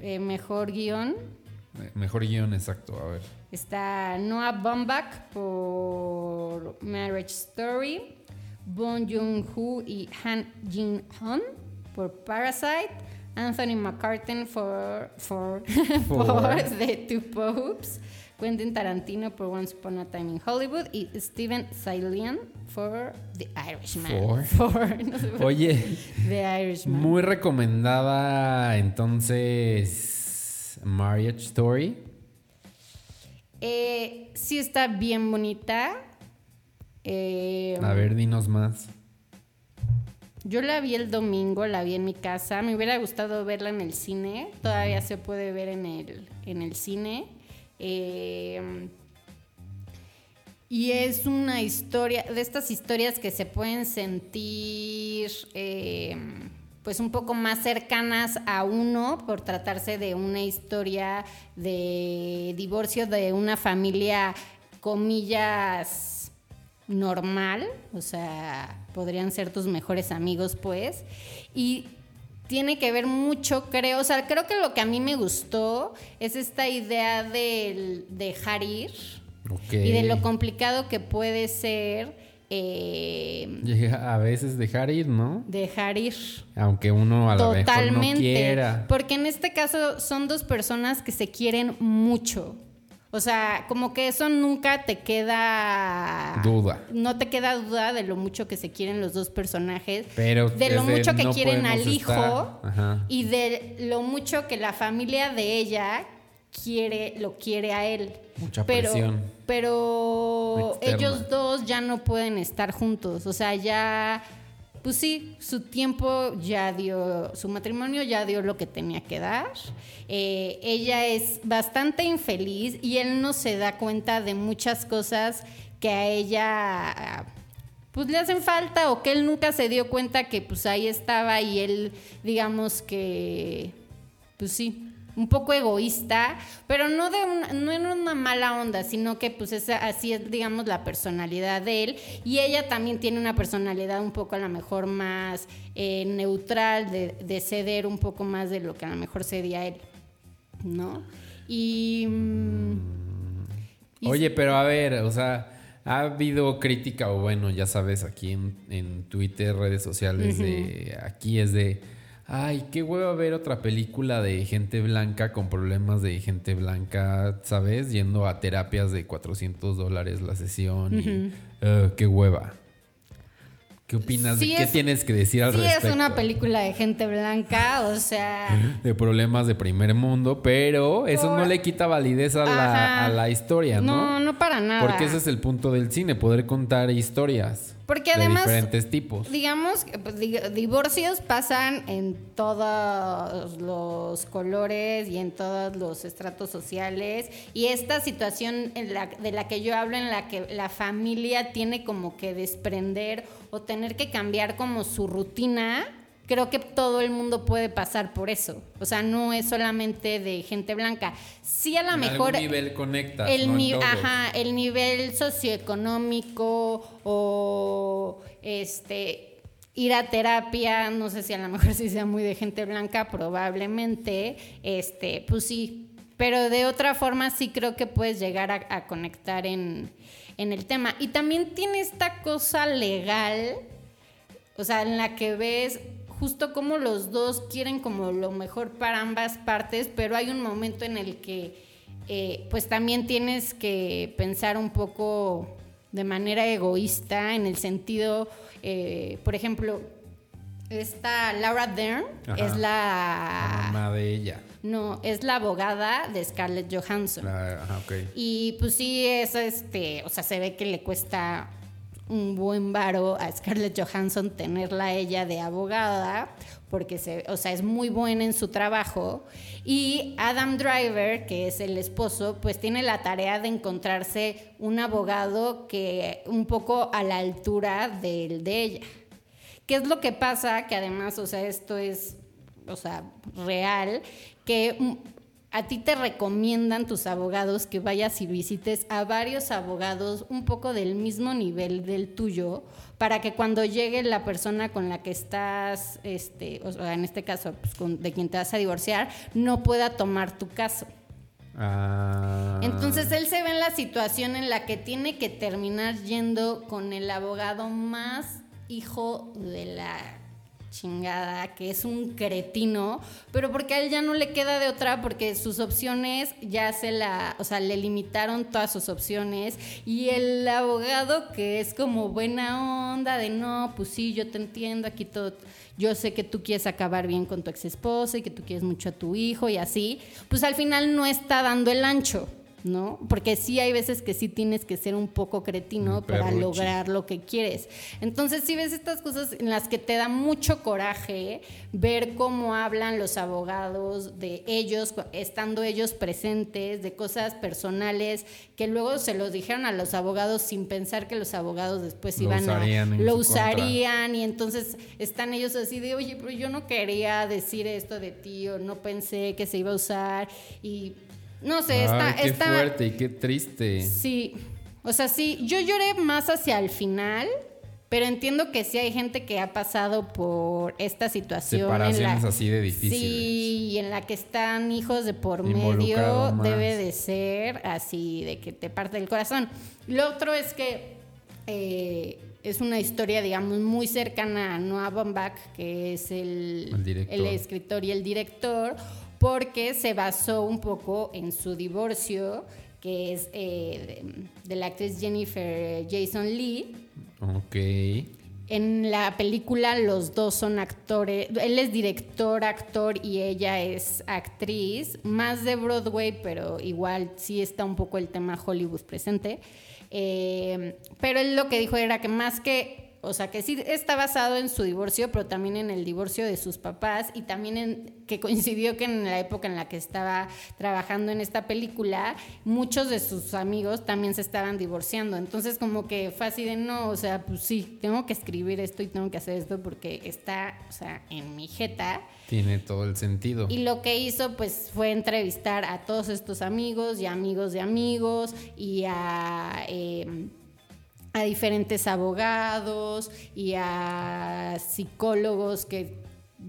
Eh, mejor guion. Eh, Mejor guion, exacto. A ver. Está Noah Baumbach por Marriage Story, Bong Joon-ho y Han Jin-hun por Parasite, Anthony McCartan for, for, For. por The Two Popes, Quentin Tarantino por Once Upon a Time in Hollywood y Steven Salian por The Irishman. For. For, no sé por- Oye, The Irishman. muy recomendada entonces Marriage Story. Eh, sí está bien bonita. Eh, A ver, dinos más. Yo la vi el domingo, la vi en mi casa. Me hubiera gustado verla en el cine. Todavía se puede ver en el, en el cine. Eh, y es una historia, de estas historias que se pueden sentir pues un poco más cercanas a uno por tratarse de una historia de divorcio de una familia, comillas, normal, o sea, podrían ser tus mejores amigos, pues, y tiene que ver mucho, creo, o sea, creo que lo que a mí me gustó es esta idea del dejar ir y de lo complicado que puede ser eh, Llega a veces dejar ir, ¿no? dejar ir. Aunque uno a mejor no Totalmente. quiera. Porque en este caso son dos personas que se quieren mucho. O sea, como que eso nunca te queda Duda. No te queda duda de lo mucho que se quieren los dos personajes. Pero de lo mucho que no quieren al hijo estar- Ajá. y de lo mucho que la familia de ella quiere, lo quiere a él. Mucha pero, presión. Pero Externa. ellos dos ya no pueden estar juntos. O sea, ya, pues sí, su tiempo ya dio, su matrimonio ya dio lo que tenía que dar. Eh, ella es bastante infeliz y él no se da cuenta de muchas cosas que a ella pues le hacen falta o que él nunca se dio cuenta que pues ahí estaba y él digamos que pues sí un poco egoísta pero no de una, no en una mala onda sino que pues es, así es digamos la personalidad de él. Y ella también tiene una personalidad un poco a lo mejor más eh, neutral de, de ceder un poco más de lo que a lo mejor cedía él no y, mm, y Oye, pero a ver, o sea, ha habido crítica, o bueno, ya sabes, aquí en, en Twitter, redes sociales, de aquí es de, ay, qué huevo ver otra película de gente blanca con problemas de gente blanca, ¿sabes? Yendo a terapias de 400 dólares la sesión. y, "Ugh, qué hueva. ¿Qué opinas? Sí ¿Qué es- tienes que decir al Sí, respecto? es una película de gente blanca, o sea. de problemas de primer mundo, pero eso Por- no le quita validez a la, a la historia, ¿no? No, no para nada. Porque ese es el punto del cine, poder contar historias. Porque de además, diferentes tipos. Digamos, pues, di- divorcios pasan en todos los colores y en todos los estratos sociales. Y esta situación en la- de la que yo hablo, en la que la familia tiene como que desprender o tener que cambiar como su rutina, creo que todo el mundo puede pasar por eso. O sea, no es solamente de gente blanca. Sí, a lo mejor nivel el no en ni- todos. ajá, el nivel socioeconómico o este ir a terapia, no sé si a lo mejor sí sea muy de gente blanca, probablemente, este, pues sí, pero de otra forma sí creo que puedes llegar a, a conectar en, en el tema. Y también tiene esta cosa legal, o sea, en la que ves justo como los dos quieren como lo mejor para ambas partes, pero hay un momento en el que eh, pues también tienes que pensar un poco de manera egoísta en el sentido, eh, por ejemplo, esta Laura Dern Ajá. es La la... mamá de ella. No, es la abogada de Scarlett Johansson. La- ajá, ok. Y pues sí, es este, o sea, se ve que le cuesta un buen varo a Scarlett Johansson tenerla ella de abogada, porque se, o sea, es muy buena en su trabajo. Y Adam Driver, que es el esposo, pues tiene la tarea de encontrarse un abogado que un poco a la altura del de ella. ¿Qué es lo que pasa? Que además, o sea, esto es, o sea, real, que a ti te recomiendan tus abogados que vayas y visites a varios abogados un poco del mismo nivel del tuyo, para que cuando llegue la persona con la que estás, este, o sea, en este caso, pues, con- de quien te vas a divorciar, no pueda tomar tu caso. Ah. Entonces él se ve en la situación en la que tiene que terminar yendo con el abogado más hijo de la chingada, que es un cretino, pero porque a él ya no le queda de otra, porque sus opciones ya se la, o sea, le limitaron todas sus opciones, y el abogado que es como buena onda, de no, pues sí, yo te entiendo, aquí todo, yo sé que tú quieres acabar bien con tu ex esposa y que tú quieres mucho a tu hijo y así, pues al final no está dando el ancho. ¿No? Porque sí hay veces que sí tienes que ser un poco cretino para lograr lo que quieres. Entonces, sí ves estas cosas en las que te da mucho coraje ver cómo hablan los abogados de ellos, estando ellos presentes, de cosas personales que luego se los dijeron a los abogados sin pensar que los abogados después Lo iban usarían a lo contra. y entonces están ellos así de, oye, pero yo no quería decir esto de ti o no pensé que se iba a usar y no sé, está, qué fuerte y qué triste. Sí, o sea, sí, yo lloré más hacia el final, pero entiendo que sí hay gente que ha pasado por esta situación. en Separaciones la- así de difíciles. Sí, y en la que están hijos de por medio, más. debe de ser así, de que te parte el corazón. Lo otro es que eh, es una historia, digamos, muy cercana a Noah Baumbach, que es el, El el escritor y el director, porque se basó un poco en su divorcio, que es eh, de, de la actriz Jennifer Jason Lee. Ok. En la película los dos son actores, él es director, actor y ella es actriz, más de Broadway, pero igual sí está un poco el tema Hollywood presente. Eh, pero él lo que dijo era que más que, o sea, que sí está basado en su divorcio, pero también en el divorcio de sus papás y también en que coincidió que en la época en la que estaba trabajando en esta película, muchos de sus amigos también se estaban divorciando. Entonces como que fue así de no, o sea, pues sí, tengo que escribir esto y tengo que hacer esto porque está, o sea, en mi jeta. Tiene todo el sentido. Y lo que hizo pues fue entrevistar a todos estos amigos y amigos de amigos y a, eh, a diferentes abogados y a psicólogos que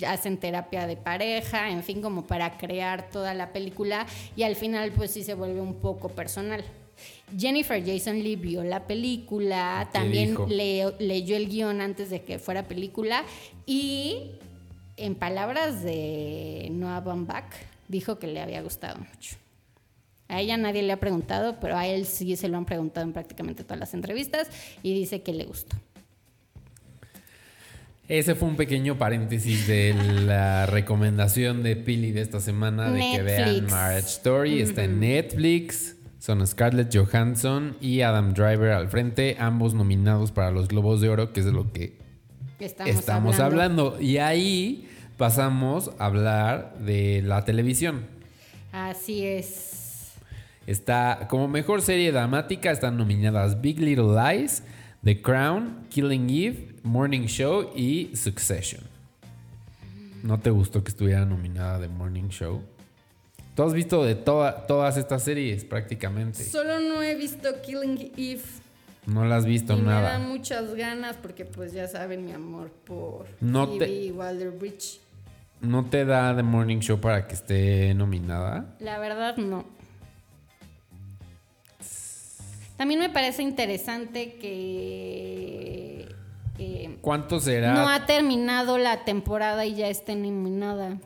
hacen terapia de pareja, en fin, como para crear toda la película y al final pues sí se vuelve un poco personal. Jennifer Jason Lee vio la película, ¿Qué también le- leyó el guion antes de que fuera película y en palabras de Noah Baumbach dijo que le había gustado mucho. A ella nadie le ha preguntado, pero a él sí se lo han preguntado en prácticamente todas las entrevistas y dice que le gustó. Ese fue un pequeño paréntesis de la recomendación de Pili de esta semana de que vean. Marriage Story. Está en Netflix. Son Scarlett Johansson y Adam Driver al frente, ambos nominados para los Globos de Oro, que es de lo que Estamos, estamos hablando. Y ahí pasamos a hablar de la televisión. Así es. Está como mejor serie dramática están nominadas Big Little Lies, The Crown, Killing Eve, Morning Show y Succession. ¿No te gustó que estuviera nominada The Morning Show? Tú has visto de toda- todas estas series prácticamente. Solo no he visto Killing Eve. No las has visto y me nada. dan muchas ganas porque pues ya saben mi amor por No Phoebe te- Waller-Bridge. ¿No te da The Morning Show para que esté nominada? La verdad no. También me parece interesante que eh, ¿Cuánto será? no ha terminado la temporada y ya está nominada.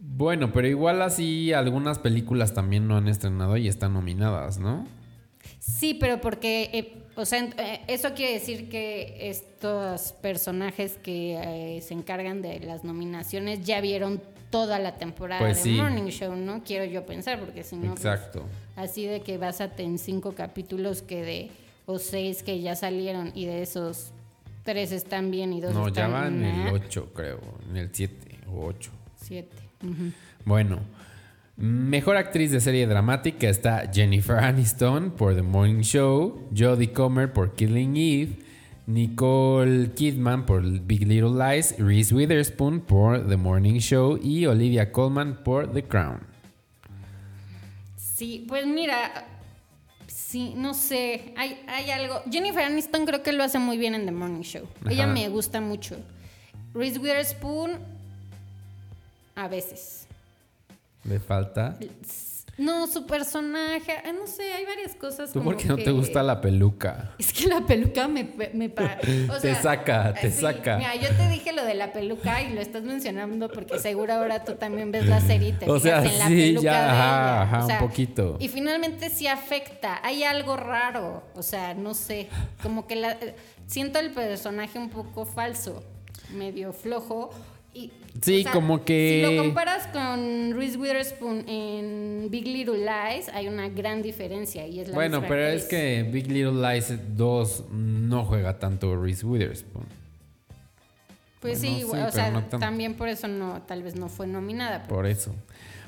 Bueno, pero igual así algunas películas también no han estrenado y están nominadas, ¿no? Sí, pero porque, eh, o sea, eh, eso quiere decir que estos personajes que eh, se encargan de las nominaciones ya vieron toda la temporada Pues de sí. Morning Show, ¿no? Quiero yo pensar, porque si no, pues, Exacto. así de que básate en cinco capítulos que de, o seis que ya salieron y de esos tres están bien y dos No, ya están van en el 8, creo. En el 7 o 8. siete. Bueno, mejor actriz de serie dramática está Jennifer Aniston por The Morning Show, Jodie Comer por Killing Eve, Nicole Kidman por Big Little Lies, Reese Witherspoon por The Morning Show y Olivia Colman por The Crown. Sí, pues mira, sí, no sé, hay, hay algo. Jennifer Aniston creo que lo hace muy bien en The Morning Show. Ella me gusta mucho. Reese Witherspoon, a veces. ¿Le falta? No, su personaje, ah, no sé, hay varias cosas. ¿Tú como por qué no que- te gusta la peluca? Es que la peluca me, me pa- o Te saca, te sí, saca. Mira, yo te dije lo de la peluca y lo estás mencionando porque seguro ahora tú también ves la serie y te O sea, en la sí, peluca ya, de ajá, O un sea, poquito. Y finalmente sí afecta. Hay algo raro. O sea, no sé. Como que la, eh, siento el personaje un poco falso, medio flojo. Y, Sí, como que- Si lo comparas con Reese Witherspoon en Big Little Lies, hay una gran diferencia. Y es la Bueno, pero actriz. es que Big Little Lies 2 no juega tanto Reese Witherspoon. Pues Bueno, sí, sí, o sea, no también por eso no, tal vez no fue nominada. Por eso.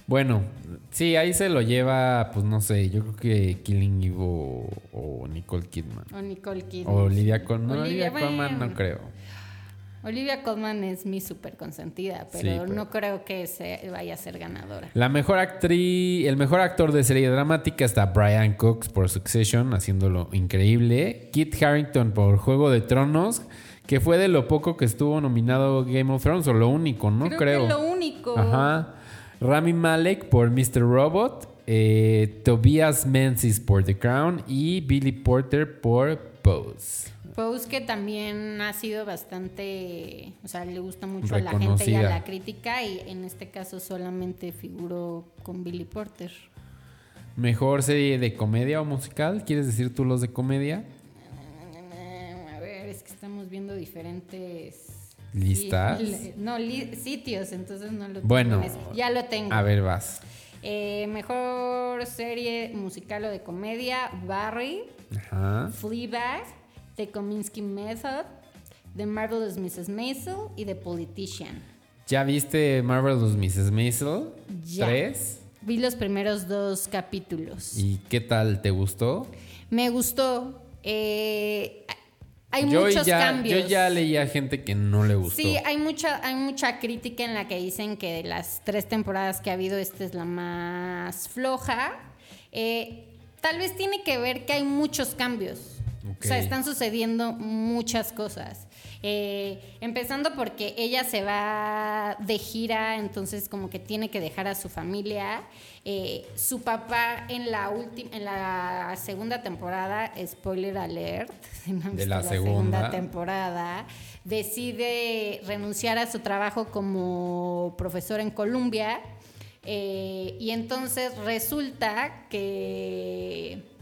Bueno, sí, ahí se lo lleva, pues no sé, yo creo que Killing Eve o, o Nicole Kidman. O Nicole Kidman. O Olivia Colman. No, Olivia Colman bueno. no creo. Olivia Colman es mi súper consentida, pero, pero- no creo que se vaya a ser ganadora. La mejor actriz, el mejor actor de serie dramática está Brian Cox por Succession, haciéndolo increíble. Kit Harrington por Juego de Tronos, que fue de lo poco que estuvo nominado Game of Thrones, o lo único, ¿no? creo, Creo. que lo único. Ajá. Rami Malek por Mr. Robot, eh, Tobias Menzies por The Crown y Billy Porter por Pose. Pose que también ha sido bastante, o sea, le gusta mucho a la gente y a la crítica y en este caso solamente figuró con Billy Porter. Mejor serie de comedia o musical, ¿quieres decir tú los de comedia? A ver, es que estamos viendo diferentes ¿Listas? No, li- sitios, entonces no lo Bueno. tengo. en es- Ya lo tengo. A ver, vas. Eh, mejor serie musical o de comedia: Barry, Ajá. Fleabag, The Kominsky Method, The Marvelous Mrs. Maisel y The Politician. ¿Ya viste Marvelous Mrs. Maisel? Ya. ¿Tres? Vi los primeros dos capítulos. ¿Y qué tal? ¿Te gustó? Me gustó. Eh, hay yo muchos ya, cambios. Yo ya leía gente que no le gustó. Sí, hay mucha, hay mucha crítica en la que dicen que de las tres temporadas que ha habido, esta es la más floja. Eh, tal vez tiene que ver que hay muchos cambios. O sea, están sucediendo muchas cosas. Eh, empezando porque ella se va de gira, entonces como que tiene que dejar a su familia. Eh, su papá en la última, en la segunda temporada, spoiler alert, de la, segunda. temporada, decide renunciar a su trabajo como profesor en Columbia. Eh, y entonces resulta que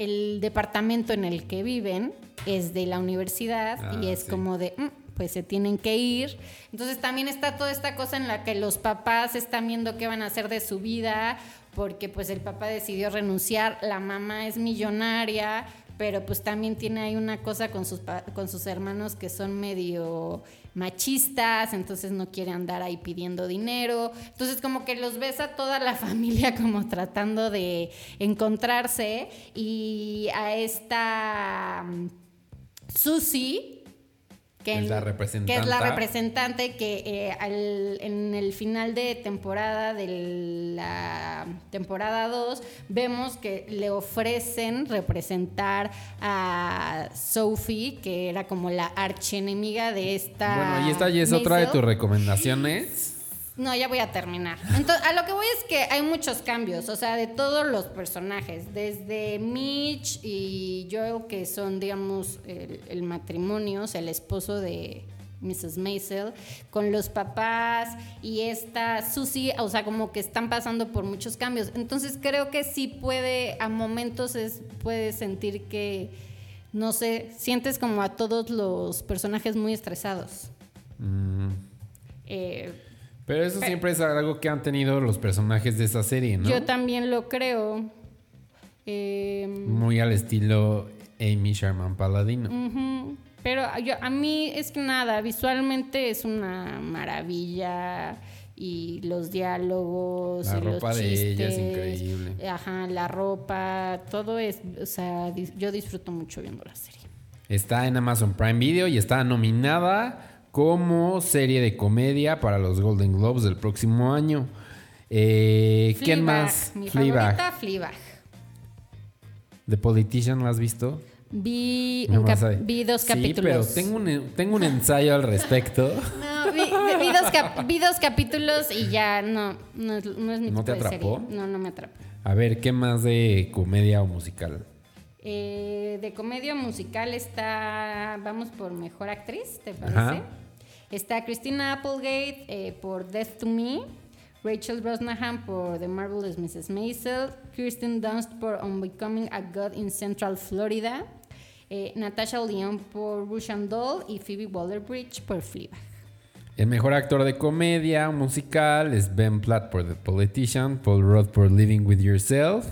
el departamento en el que viven es de la universidad y Ah, es sí. como de, "Mm, pues se tienen que ir. Entonces también está toda esta cosa en la que los papás están viendo qué van a hacer de su vida, porque pues el papá decidió renunciar, la mamá es millonaria, pero pues también tiene ahí una cosa con sus, con sus hermanos que son medio machistas, entonces no quiere andar ahí pidiendo dinero. Entonces como que los ves a toda la familia como tratando de encontrarse y a esta mm, Susie que, Es la en- que es la representante que eh, al- en el final de temporada de la temporada 2 vemos que le ofrecen representar a Sophie que era como la archienemiga de esta Bueno, y esta ya es otra de tus recomendaciones. No, ya voy a terminar. Entonces, a lo que voy es que hay muchos cambios, o sea, de todos los personajes, desde Mitch y Joel, que son, digamos, el, el matrimonio, o sea, el esposo de Mrs. Maisel, con los papás y esta Susie, o sea, como que están pasando por muchos cambios. Entonces, creo que sí puede, a momentos es, puede sentir que, no sé, sientes como a todos los personajes muy estresados. Mm, Eh, Pero eso siempre es algo que han tenido los personajes de esa serie, ¿no? Yo también lo creo. Eh, Muy al estilo Amy Sherman Paladino. Pero yo, a mí es que nada, visualmente es una maravilla y los diálogos La y los ropa de ella es chistes, increíble. Ajá, la ropa, todo es, o sea, yo disfruto mucho viendo la serie. Está en Amazon Prime Video y está nominada como serie de comedia para los Golden Globes del próximo año. Eh, ¿Quién más? Mi Fleabag. favorita, Fleabag. The Politician, ¿lo has visto? Vi, un dos sí, capítulos. pero tengo un, tengo un ensayo al respecto. No, vi, vi dos cap- vi dos capítulos y ya no, no es, no es mi ¿No tipo te de atrapó? serie. No, no me atrapó. A ver, ¿qué más de comedia o musical? Eh, de comedia musical está, vamos por mejor actriz, ¿te parece? Ajá. Está Christina Applegate eh, por Death to Me, Rachel Brosnahan por The Marvelous Mrs. Maisel, Kirsten Dunst por Unbecoming a God in Central Florida, eh, Natasha Lyonne por Russian Doll y Phoebe Waller-Bridge por Fleabag. El mejor actor de comedia musical es Ben Platt por The Politician, Paul Rudd por Living With Yourself,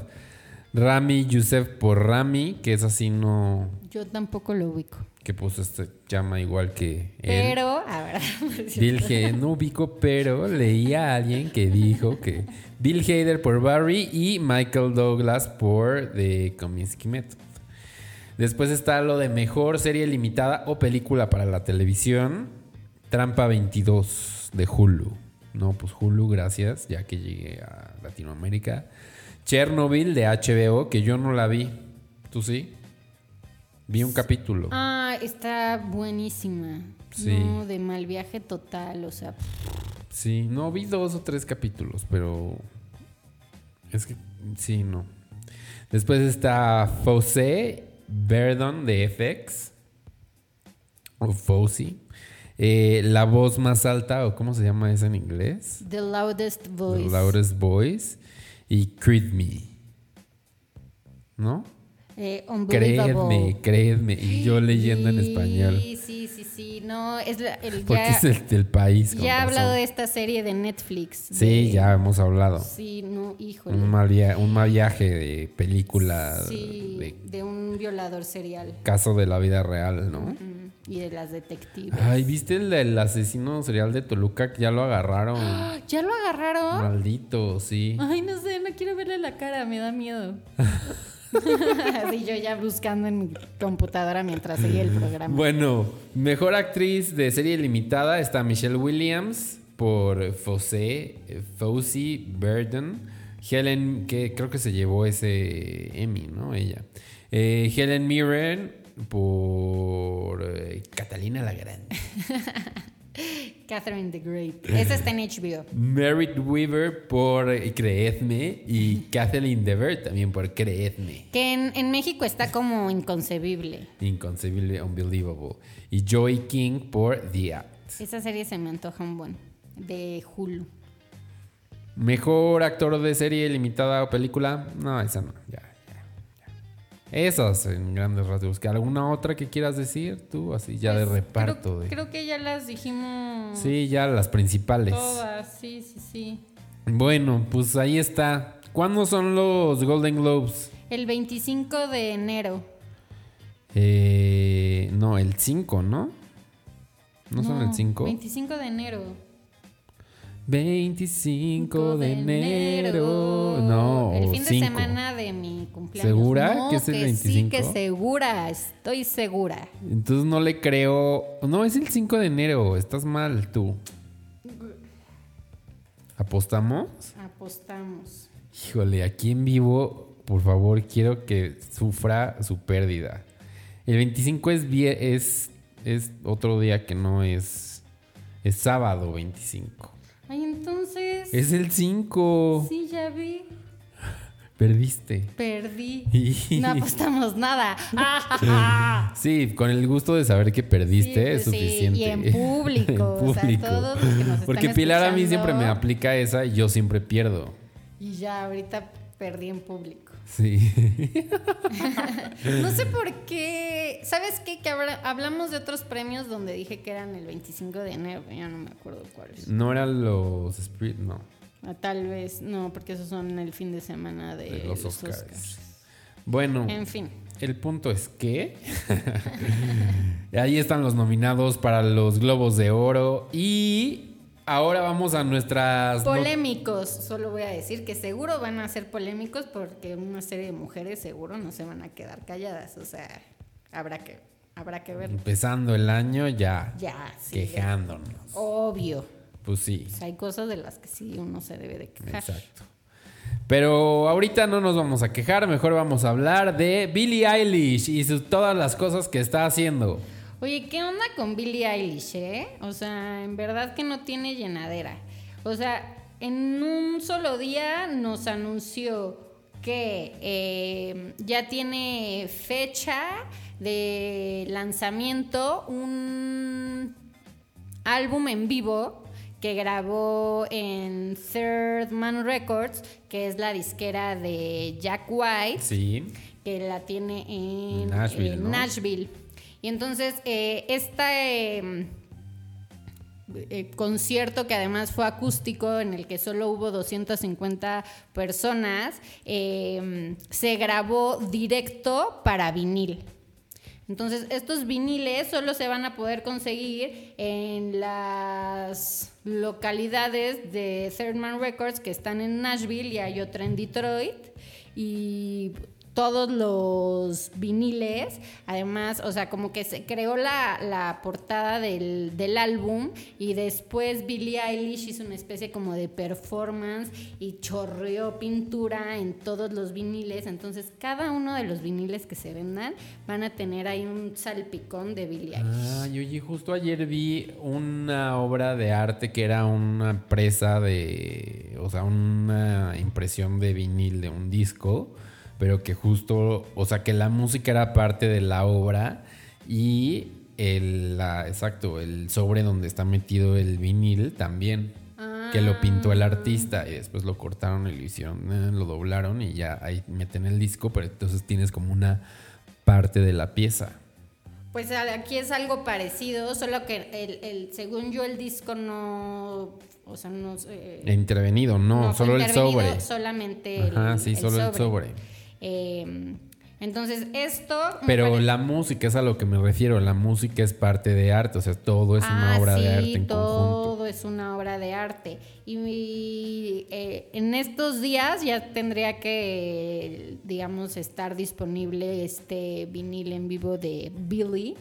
Rami Youssef por Rami, que es así no... Yo tampoco lo ubico. Que pues este llama igual que él. Pero, a ver, Bill no ubico, pero leía a alguien que dijo que Bill Hader por Barry y Michael Douglas por The Kominsky Method. Después está lo de mejor serie limitada o película para la televisión, Trampa 22 de Hulu. No, pues Hulu, gracias, ya que llegué a Latinoamérica. Chernobyl de HBO, que yo no la vi. ¿Tú sí? Vi un capítulo. Ah, está buenísima. Sí. No, de mal viaje total, o sea, Sí, no vi dos o tres capítulos, pero es que sí, no. Después está Fose Verdon de FX o Fosi. Eh, la voz más alta o cómo se llama esa en inglés? The Loudest Voice. The Loudest Voice y Creed Me. ¿No? Eh. Creedme, creedme. Y yo leyendo en español. Sí, sí, sí, sí. No, es la- el Porque ya, es el del país. ya he hablado de esta serie de Netflix. Sí, de- ya hemos hablado. Sí, no, híjole. Un mal, via- un mal viaje de película sí, de de un violador serial. caso de la vida real, ¿no? Mm, Y de las detectives. Ay, ¿viste el del asesino serial de Toluca que ya lo agarraron? ¿Ya lo agarraron? Maldito, sí. Ay, no sé, no quiero verle la cara, me da miedo. Así yo ya buscando en mi computadora mientras seguía el programa. Bueno, mejor actriz de serie limitada está Michelle Williams por Fosse, eh, Fosse Burden. Helen, que creo que se llevó ese Emmy, ¿no? Ella. Eh, Helen Mirren por eh, Catalina la Grande. Catherine the Great. Esa está en HBO. Merritt Weaver por eh, Creedme y Kathleen Dever también por Creedme. Que en, en México está como inconcebible. Inconcebible, unbelievable. Y Joy King por The Act. Esa serie se me antoja un buen. De Hulu. Mejor actor de serie limitada o película. No, esa no. Ya. Esas en grandes rasgos. ¿Que ¿Alguna otra que quieras decir tú? Así ya de Pues, reparto. Creo, de... creo que ya las dijimos. Sí, ya las principales. Todas, sí, sí, sí. Bueno, pues ahí está. ¿Cuándo son los Golden Globes? El 25 de enero. Eh, no, el 5, ¿no? ¿No, son el 5? 25 de enero. 25 de enero. No, El fin de 5. semana de mi cumpleaños. ¿Segura No, que es el Sí, 25? que segura. Estoy segura. Entonces no le creo. No, es el 5 de enero. Estás mal tú. ¿Apostamos? Apostamos. Híjole, aquí en vivo, por favor, quiero que sufra su pérdida. El 25 es, es, es otro día que no es. Es sábado 25. Ay, entonces. Es el 5. Sí, ya vi. Perdiste. Perdí. Y- No apostamos nada. Sí, con el gusto de saber que perdiste Sí, es pues sí, suficiente. y en público, o sea, todos los que nos están Porque Pilar a mí siempre me aplica esa y yo siempre pierdo. Y ya ahorita perdí en público. Sí. No sé por qué. ¿Sabes qué? Que habla- hablamos de otros premios donde dije que eran el 25 de enero. pero Ya no me acuerdo cuáles. no eran los Spirit, no. Ah, Tal vez, no, porque esos son el fin de semana de, De los los Oscars. Oscars. Bueno, En fin. el punto es que ahí están los nominados para los Globos de Oro y ahora vamos a nuestras Polémicos, solo voy a decir que seguro van a ser polémicos porque una serie de mujeres seguro no se van a quedar calladas. O sea, habrá que, habrá que ver. empezando el año ya Ya, sí. quejándonos. Obvio. Pues sí. O sea, hay cosas de las que sí uno se debe de quejar. Exacto. Pero ahorita no nos vamos a quejar, mejor vamos a hablar de Billie Eilish y sus, todas las cosas que está haciendo. Oye, ¿qué onda con Billie Eilish, eh? O sea, en verdad que no tiene llenadera. O sea, en un solo día nos anunció que eh, ya tiene fecha de lanzamiento un álbum en vivo que grabó en Third Man Records, que es la disquera de Jack White Sí. que la tiene en Nashville, en ¿no? Nashville. Y entonces, este concierto que además fue acústico, en el que solo hubo 250 personas, eh, se grabó directo para vinil. Entonces, estos viniles solo se van a poder conseguir en las localidades de Third Man Records que están en Nashville y hay otra en Detroit. Y todos los viniles, además, o sea, como que se creó la, la portada del, del álbum y después Billie Eilish hizo una especie como de performance y chorreó pintura en todos los viniles. Entonces, cada uno de los viniles que se vendan van a tener ahí un salpicón de Billie Eilish. Ay, oye, justo ayer vi una obra de arte que era una presa de, o sea, una impresión de vinil de un disco, pero que justo, o sea, que la música era parte de la obra y el, la, exacto, el sobre donde está metido el vinil también. Que lo pintó el artista y después lo cortaron y lo hicieron, eh, lo doblaron y ya ahí meten el disco, pero entonces tienes como una parte de la pieza. Pues aquí es algo parecido, solo que el, el- según yo el disco no, o sea, no sé, Intervenido, no, solo el sobre. Solamente el, Ajá, sí, solo el sobre. Eh, entonces esto... Pero la música es a lo que me refiero. La música es parte de arte, o sea, todo es una Ah, obra sí, de arte en todo conjunto. es una obra de arte. Y, eh, en estos días ya tendría que, digamos, estar disponible este vinil en vivo de Billy.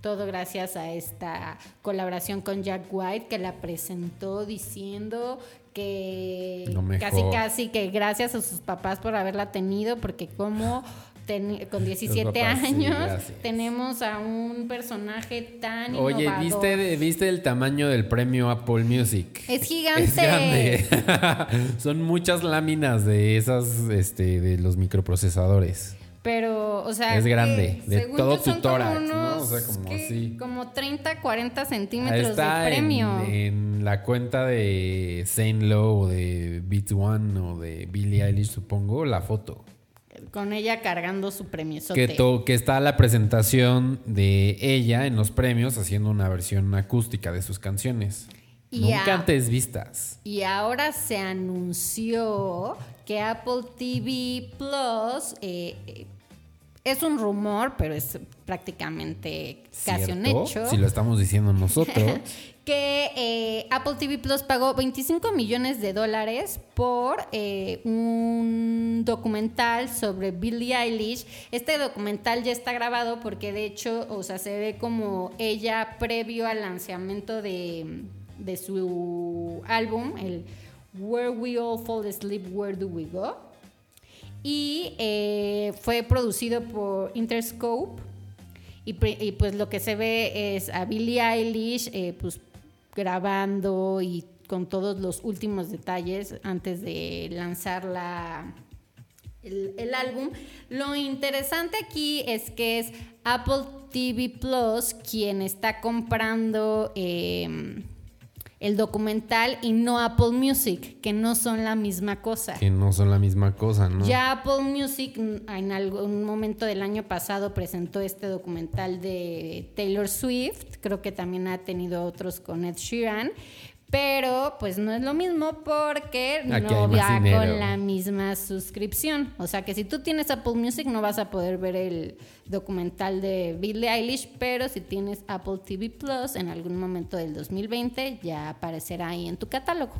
Todo gracias a esta colaboración con Jack White que la presentó diciendo que casi casi que gracias a sus papás por haberla tenido porque como ten- con 17 papás, sí, años, tenemos a un personaje tan Oye, innovador. ¿viste, ¿viste el tamaño del premio Apple Music? Es gigante. Es grande. Son muchas láminas de esas, este, de los microprocesadores. Pero, o sea, Es grande, que de según todo yo son tu tórax, como ¿no? unos, O sea, como ¿qué? así. Como 30, 40 centímetros Está de en, premio. en la cuenta de Saint Low o de Beats One o de Billie Eilish, supongo, la foto. Con ella cargando su premio. Que, que está la presentación de ella en los premios haciendo una versión acústica de sus canciones. Y Nunca a- antes vistas. Y ahora se anunció que Apple TV Plus eh, es un rumor, pero es prácticamente casi un hecho. Si lo estamos diciendo nosotros. que eh, Apple TV Plus pagó 25 millones de dólares por eh, un documental sobre Billie Eilish. Este documental ya está grabado porque de hecho, o sea, se ve como ella previo al lanzamiento de, de su álbum, el Where We All Fall Asleep, Where Do We Go? Y eh, fue producido por Interscope. Y, pues lo que se ve es a Billie Eilish eh, pues grabando y con todos los últimos detalles antes de lanzar la, el, álbum. Lo interesante aquí es que es Apple TV Plus quien está comprando eh, el documental y no Apple Music, que no son la misma cosa. que no son la misma cosa, ¿no? Ya Apple Music mm, en algún momento del año pasado presentó este documental de Taylor Swift, creo que también ha tenido otros con Ed Sheeran, pero pues no es lo mismo porque Aquí no va con la misma suscripción. O sea que si tú tienes Apple Music no vas a poder ver el documental de Billie Eilish, pero si tienes Apple TV Plus en algún momento del 2020 ya aparecerá ahí en tu catálogo.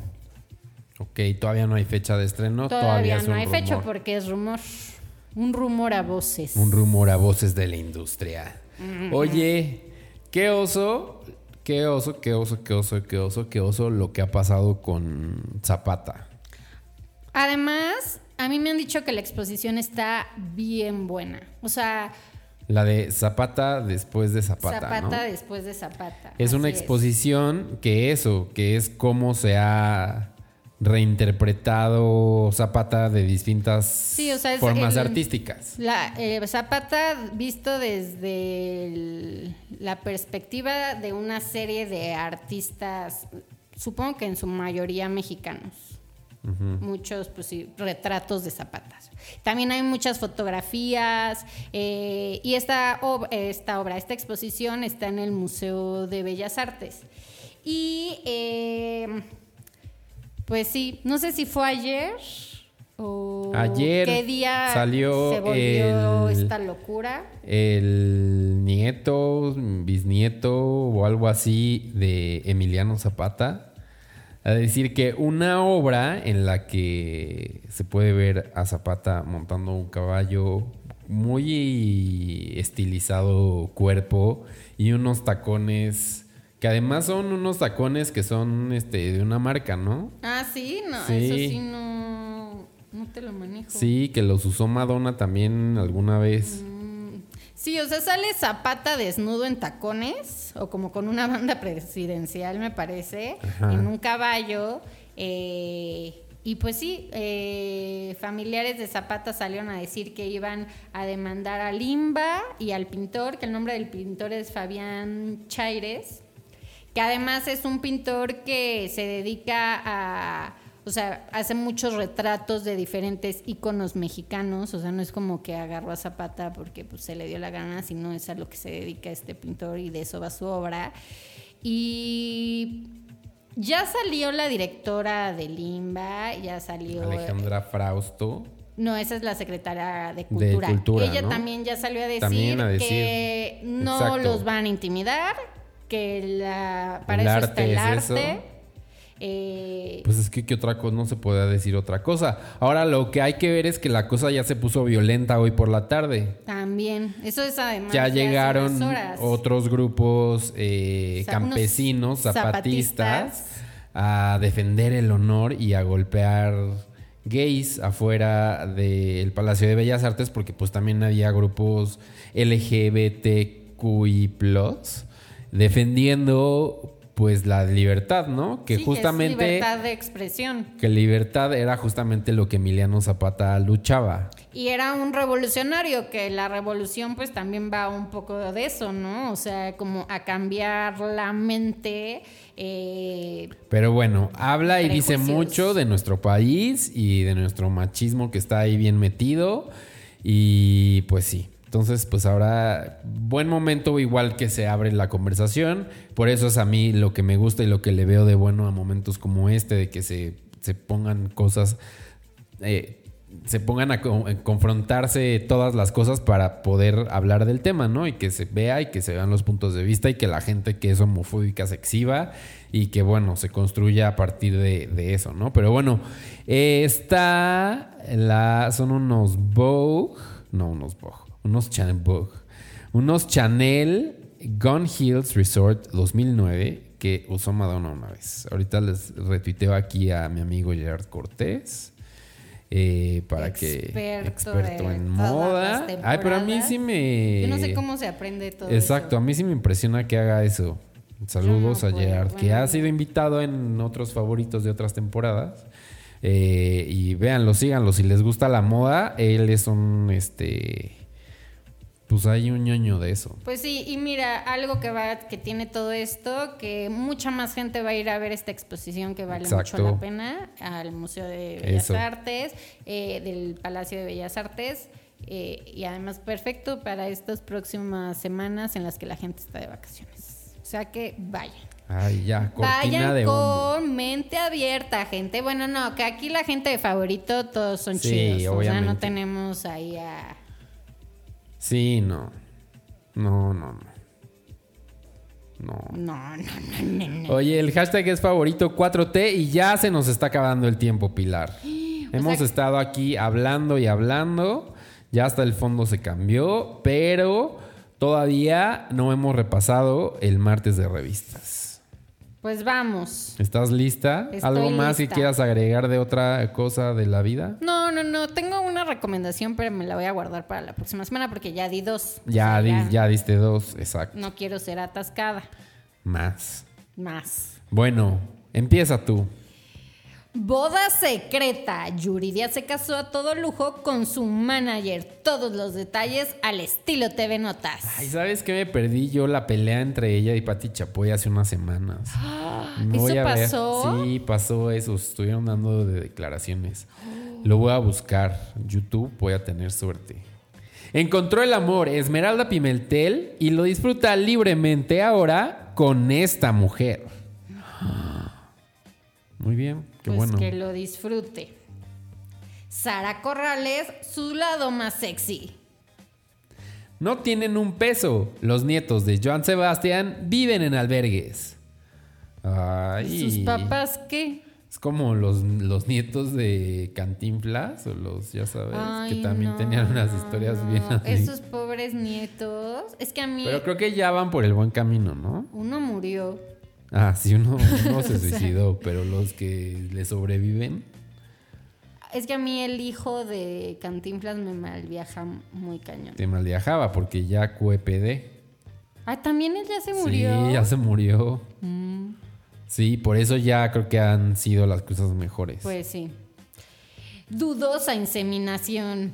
Ok, todavía no hay fecha de estreno. Todavía, es no hay fecha porque es rumor. Un rumor a voces. Un rumor a voces de la industria. Oye, qué oso, qué oso, qué oso, qué oso, qué oso, qué oso lo que ha pasado con Zapata. Además, a mí me han dicho que la exposición está bien buena. O sea, La de Zapata después de Zapata, Zapata ¿no? después de Zapata. Es una exposición que eso, que es cómo se ha reinterpretado Zapata de distintas Sí, o sea, es formas el- artísticas. La, eh, Zapata visto desde el- la perspectiva de una serie de artistas, supongo que en su mayoría mexicanos. Muchos, pues sí, retratos de zapatas. También hay muchas fotografías eh, y esta, ob- esta obra, esta exposición está en el Museo de Bellas Artes. Y eh, pues sí, no sé si fue ayer o Ayer qué día salió se volvió el- esta locura. El nieto, bisnieto o algo así de Emiliano Zapata. A decir que una obra en la que se puede ver a Zapata montando un caballo muy estilizado cuerpo y unos tacones que además son unos tacones que son este de una marca, ¿no? Ah, sí, no, Sí. eso sí no, no te lo manejo. Sí, que los usó Madonna también alguna vez. Sí, o sea, sale Zapata desnudo en tacones, o como con una banda presidencial, me parece, Ajá. en un caballo. eh, y pues sí, eh, familiares de Zapata salieron a decir que iban a demandar a Limba y al pintor, que el nombre del pintor es Fabián Chaires, que además es un pintor que se dedica a, o sea, hace muchos retratos de diferentes íconos mexicanos, o sea, no es como que agarró a Zapata porque pues, se le dio la gana, sino es a lo que se dedica este pintor y de eso va su obra. Y ya salió la directora de Limba, ya salió... Alejandra Frausto. No, esa es la secretaria de Cultura. Cultura, Ella ¿no? también ya salió a decir, También a decir. que no Exacto. los van a intimidar, que la, para El eso arte está el es arte. eso. Eh, Pues es que ¿qué otra cosa no se puede decir otra cosa. Ahora lo que hay que ver es que la cosa ya se puso violenta hoy por la tarde. también, eso es además. Ya llegaron otros grupos eh, campesinos, zapatistas, zapatistas. a defender el honor y a golpear gays afuera del Palacio de Bellas Artes porque pues también había grupos LGBTQI+, defendiendo pues la libertad, ¿no? Que Sí, justamente... Es libertad de expresión. Que libertad era justamente lo que Emiliano Zapata luchaba. Y era un revolucionario, que la revolución pues también va un poco de eso, ¿no? O sea, como a cambiar la mente. eh, Pero bueno, habla y dice mucho de nuestro país y de nuestro machismo que está ahí bien metido. Y pues sí. Entonces, pues ahora, buen momento igual que se abre la conversación. Por eso es a mí lo que me gusta y lo que le veo de bueno a momentos como este, de que se, se pongan cosas, eh, se pongan a, co- a confrontarse todas las cosas para poder hablar del tema, ¿no? Y que se vea y que se vean los puntos de vista y que la gente que es homofóbica se exhiba y que, bueno, se construya a partir de, de eso, ¿no? Pero bueno, eh, está la, son unos Vogue, no unos Vogue, unos Chanel Vogue, unos Chanel Gun Hills Resort 2009 que usó Madonna una vez. Ahorita les retuiteo aquí a mi amigo Gerard Cortés. eh, para que Experto experto de en moda. Ay, pero a mí sí me Yo no sé cómo se aprende todo Exacto, a mí sí me impresiona que haga eso. Saludos no a Gerard, que ha sido invitado en otros favoritos de otras temporadas. Eh, y véanlo, síganlo. Si les gusta la moda, él es un este. Pues hay un ñoño de eso. Pues sí, y mira, algo que va, que tiene todo esto, que mucha más gente va a ir a ver esta exposición que vale Exacto. mucho la pena al Museo de Bellas Eso. Artes, eh, del Palacio de Bellas Artes, eh, y además perfecto para estas próximas semanas en las que la gente está de vacaciones. O sea que vayan. Ay, ya, Vayan de con mente abierta, gente. Bueno, no, que aquí la gente de favorito todos son Sí, chidos. O sea, no obviamente. tenemos ahí a... Sí, no. No, no, no. No. No, no, no, no. Oye, el hashtag es favorito 4T y ya se nos está acabando el tiempo, Pilar. Hemos sea- estado aquí hablando y hablando. Ya hasta el fondo se cambió, pero todavía no hemos repasado el martes de revistas. Pues vamos. ¿Estás lista? Estoy ¿Algo más que lista. quieras agregar de otra cosa de la vida? No, no, no. Tengo una recomendación, pero me la voy a guardar para la próxima semana porque ya di dos. O Ya, sea, di- ya diste dos, exacto. No quiero ser atascada. Más. Más. Bueno, empieza tú. Boda secreta. Yuridia se casó a todo lujo con su manager. Todos los detalles al estilo TV Notas. Ay, ¿sabes qué me perdí yo la pelea entre ella y Pati Chapoy hace unas semanas? Me ¿Eso voy a ver. pasó? Sí, pasó eso. Estuvieron dando de declaraciones. Lo voy a buscar. YouTube, voy a tener suerte. Encontró el amor Esmeralda Pimentel y lo disfruta libremente ahora con esta mujer. Muy bien, pues bueno. que lo disfrute. Sara Corrales, su lado más sexy. No tienen un peso. Los nietos de Joan Sebastián viven en albergues. Ay. ¿Sus papás qué? Es como los, los nietos de Cantinflas o los, ya sabes, Ay, que también no, tenían unas historias bien así. Esos pobres nietos. Es que a mí Pero creo que ya van por el buen camino, ¿no? uno murió. Ah, sí, uno, uno se suicidó, pero los que le sobreviven. Es que a mí el hijo de Cantinflas me malviaja muy cañón. Te malviajaba porque ya QEPD. Ah, también él ya se murió. Mm. Sí, ya se murió. Sí, por eso ya creo que han sido las cosas mejores. Pues sí. Dudosa inseminación.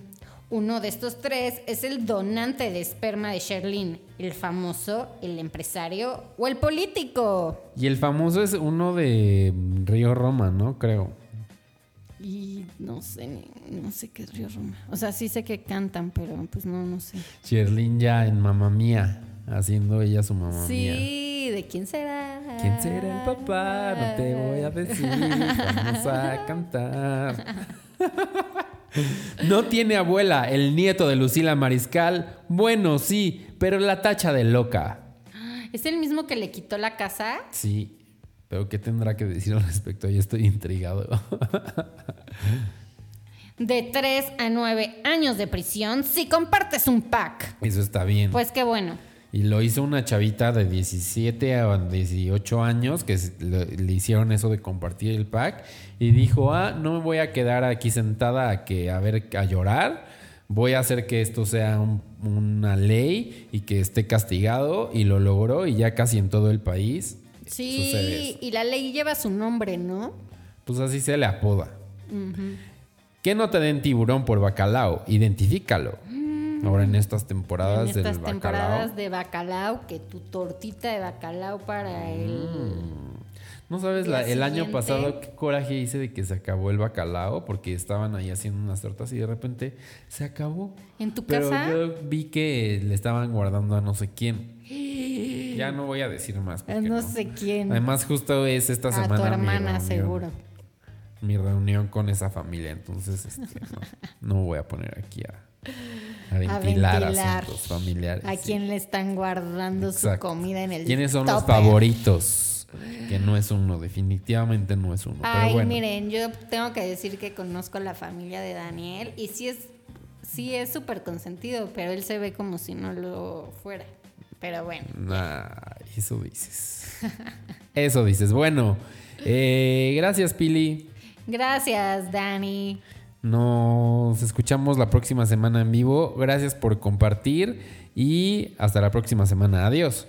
Uno de estos tres es el donante de esperma de Sherlyn, el famoso, el empresario o el político. Y el famoso es uno de Río Roma, ¿no? Creo. Y no sé, no sé qué es Río Roma. O sea, sí sé que cantan, pero pues no, no sé. Sherlyn ya en Mamá Mía, haciendo ella su mamá mía. Sí, ¿de quién será? ¿Quién será el papá? No te voy a decir. Vamos a cantar. No tiene abuela, el nieto de Lucila Mariscal. Bueno, sí, pero la tacha de loca. ¿Es el mismo que le quitó la casa? Sí, pero ¿qué tendrá que decir al respecto? Yo estoy intrigado. De 3 a 9 años de prisión si compartes un pack. Eso está bien. Pues qué bueno. Y lo hizo una chavita de 17 a 18 años que le, hicieron eso de compartir el pack. Y dijo, ah, no me voy a quedar aquí sentada a, que, a ver, a llorar. Voy a hacer que esto sea un- una ley y que esté castigado. Y lo logró y ya casi en todo el país sucede eso. y la ley lleva su nombre, ¿no? Pues así se le apoda. Que no te den tiburón por bacalao, identifícalo. Ahora en estas temporadas en estas del bacalao. temporadas de bacalao, que tu tortita de bacalao para el... No sabes, la- el año pasado qué coraje hice de que se acabó el bacalao porque estaban ahí haciendo unas tortas y de repente se acabó. ¿En tu Pero casa? yo vi que le estaban guardando a no sé quién. Ya no voy a decir más. porque no, sé quién. Además justo es esta a semana tu mi hermana, reunión. seguro. mi reunión con esa familia. Entonces, este, no, no voy a poner aquí a, a A ventilar, ventilar asuntos familiares. a sí. quién le están guardando su comida en el ¿Quiénes son los favoritos? Que no es uno, definitivamente no es uno. Ay, pero bueno, miren, yo tengo que decir que conozco a la familia de Daniel y sí es sí es súper consentido, pero él se ve como si no lo fuera. Pero bueno, nah, eso dices. Eso dices. Bueno, eh, gracias, Pili. gracias, Dani. Nos escuchamos la próxima semana en vivo. Gracias por compartir y hasta la próxima semana. Adiós.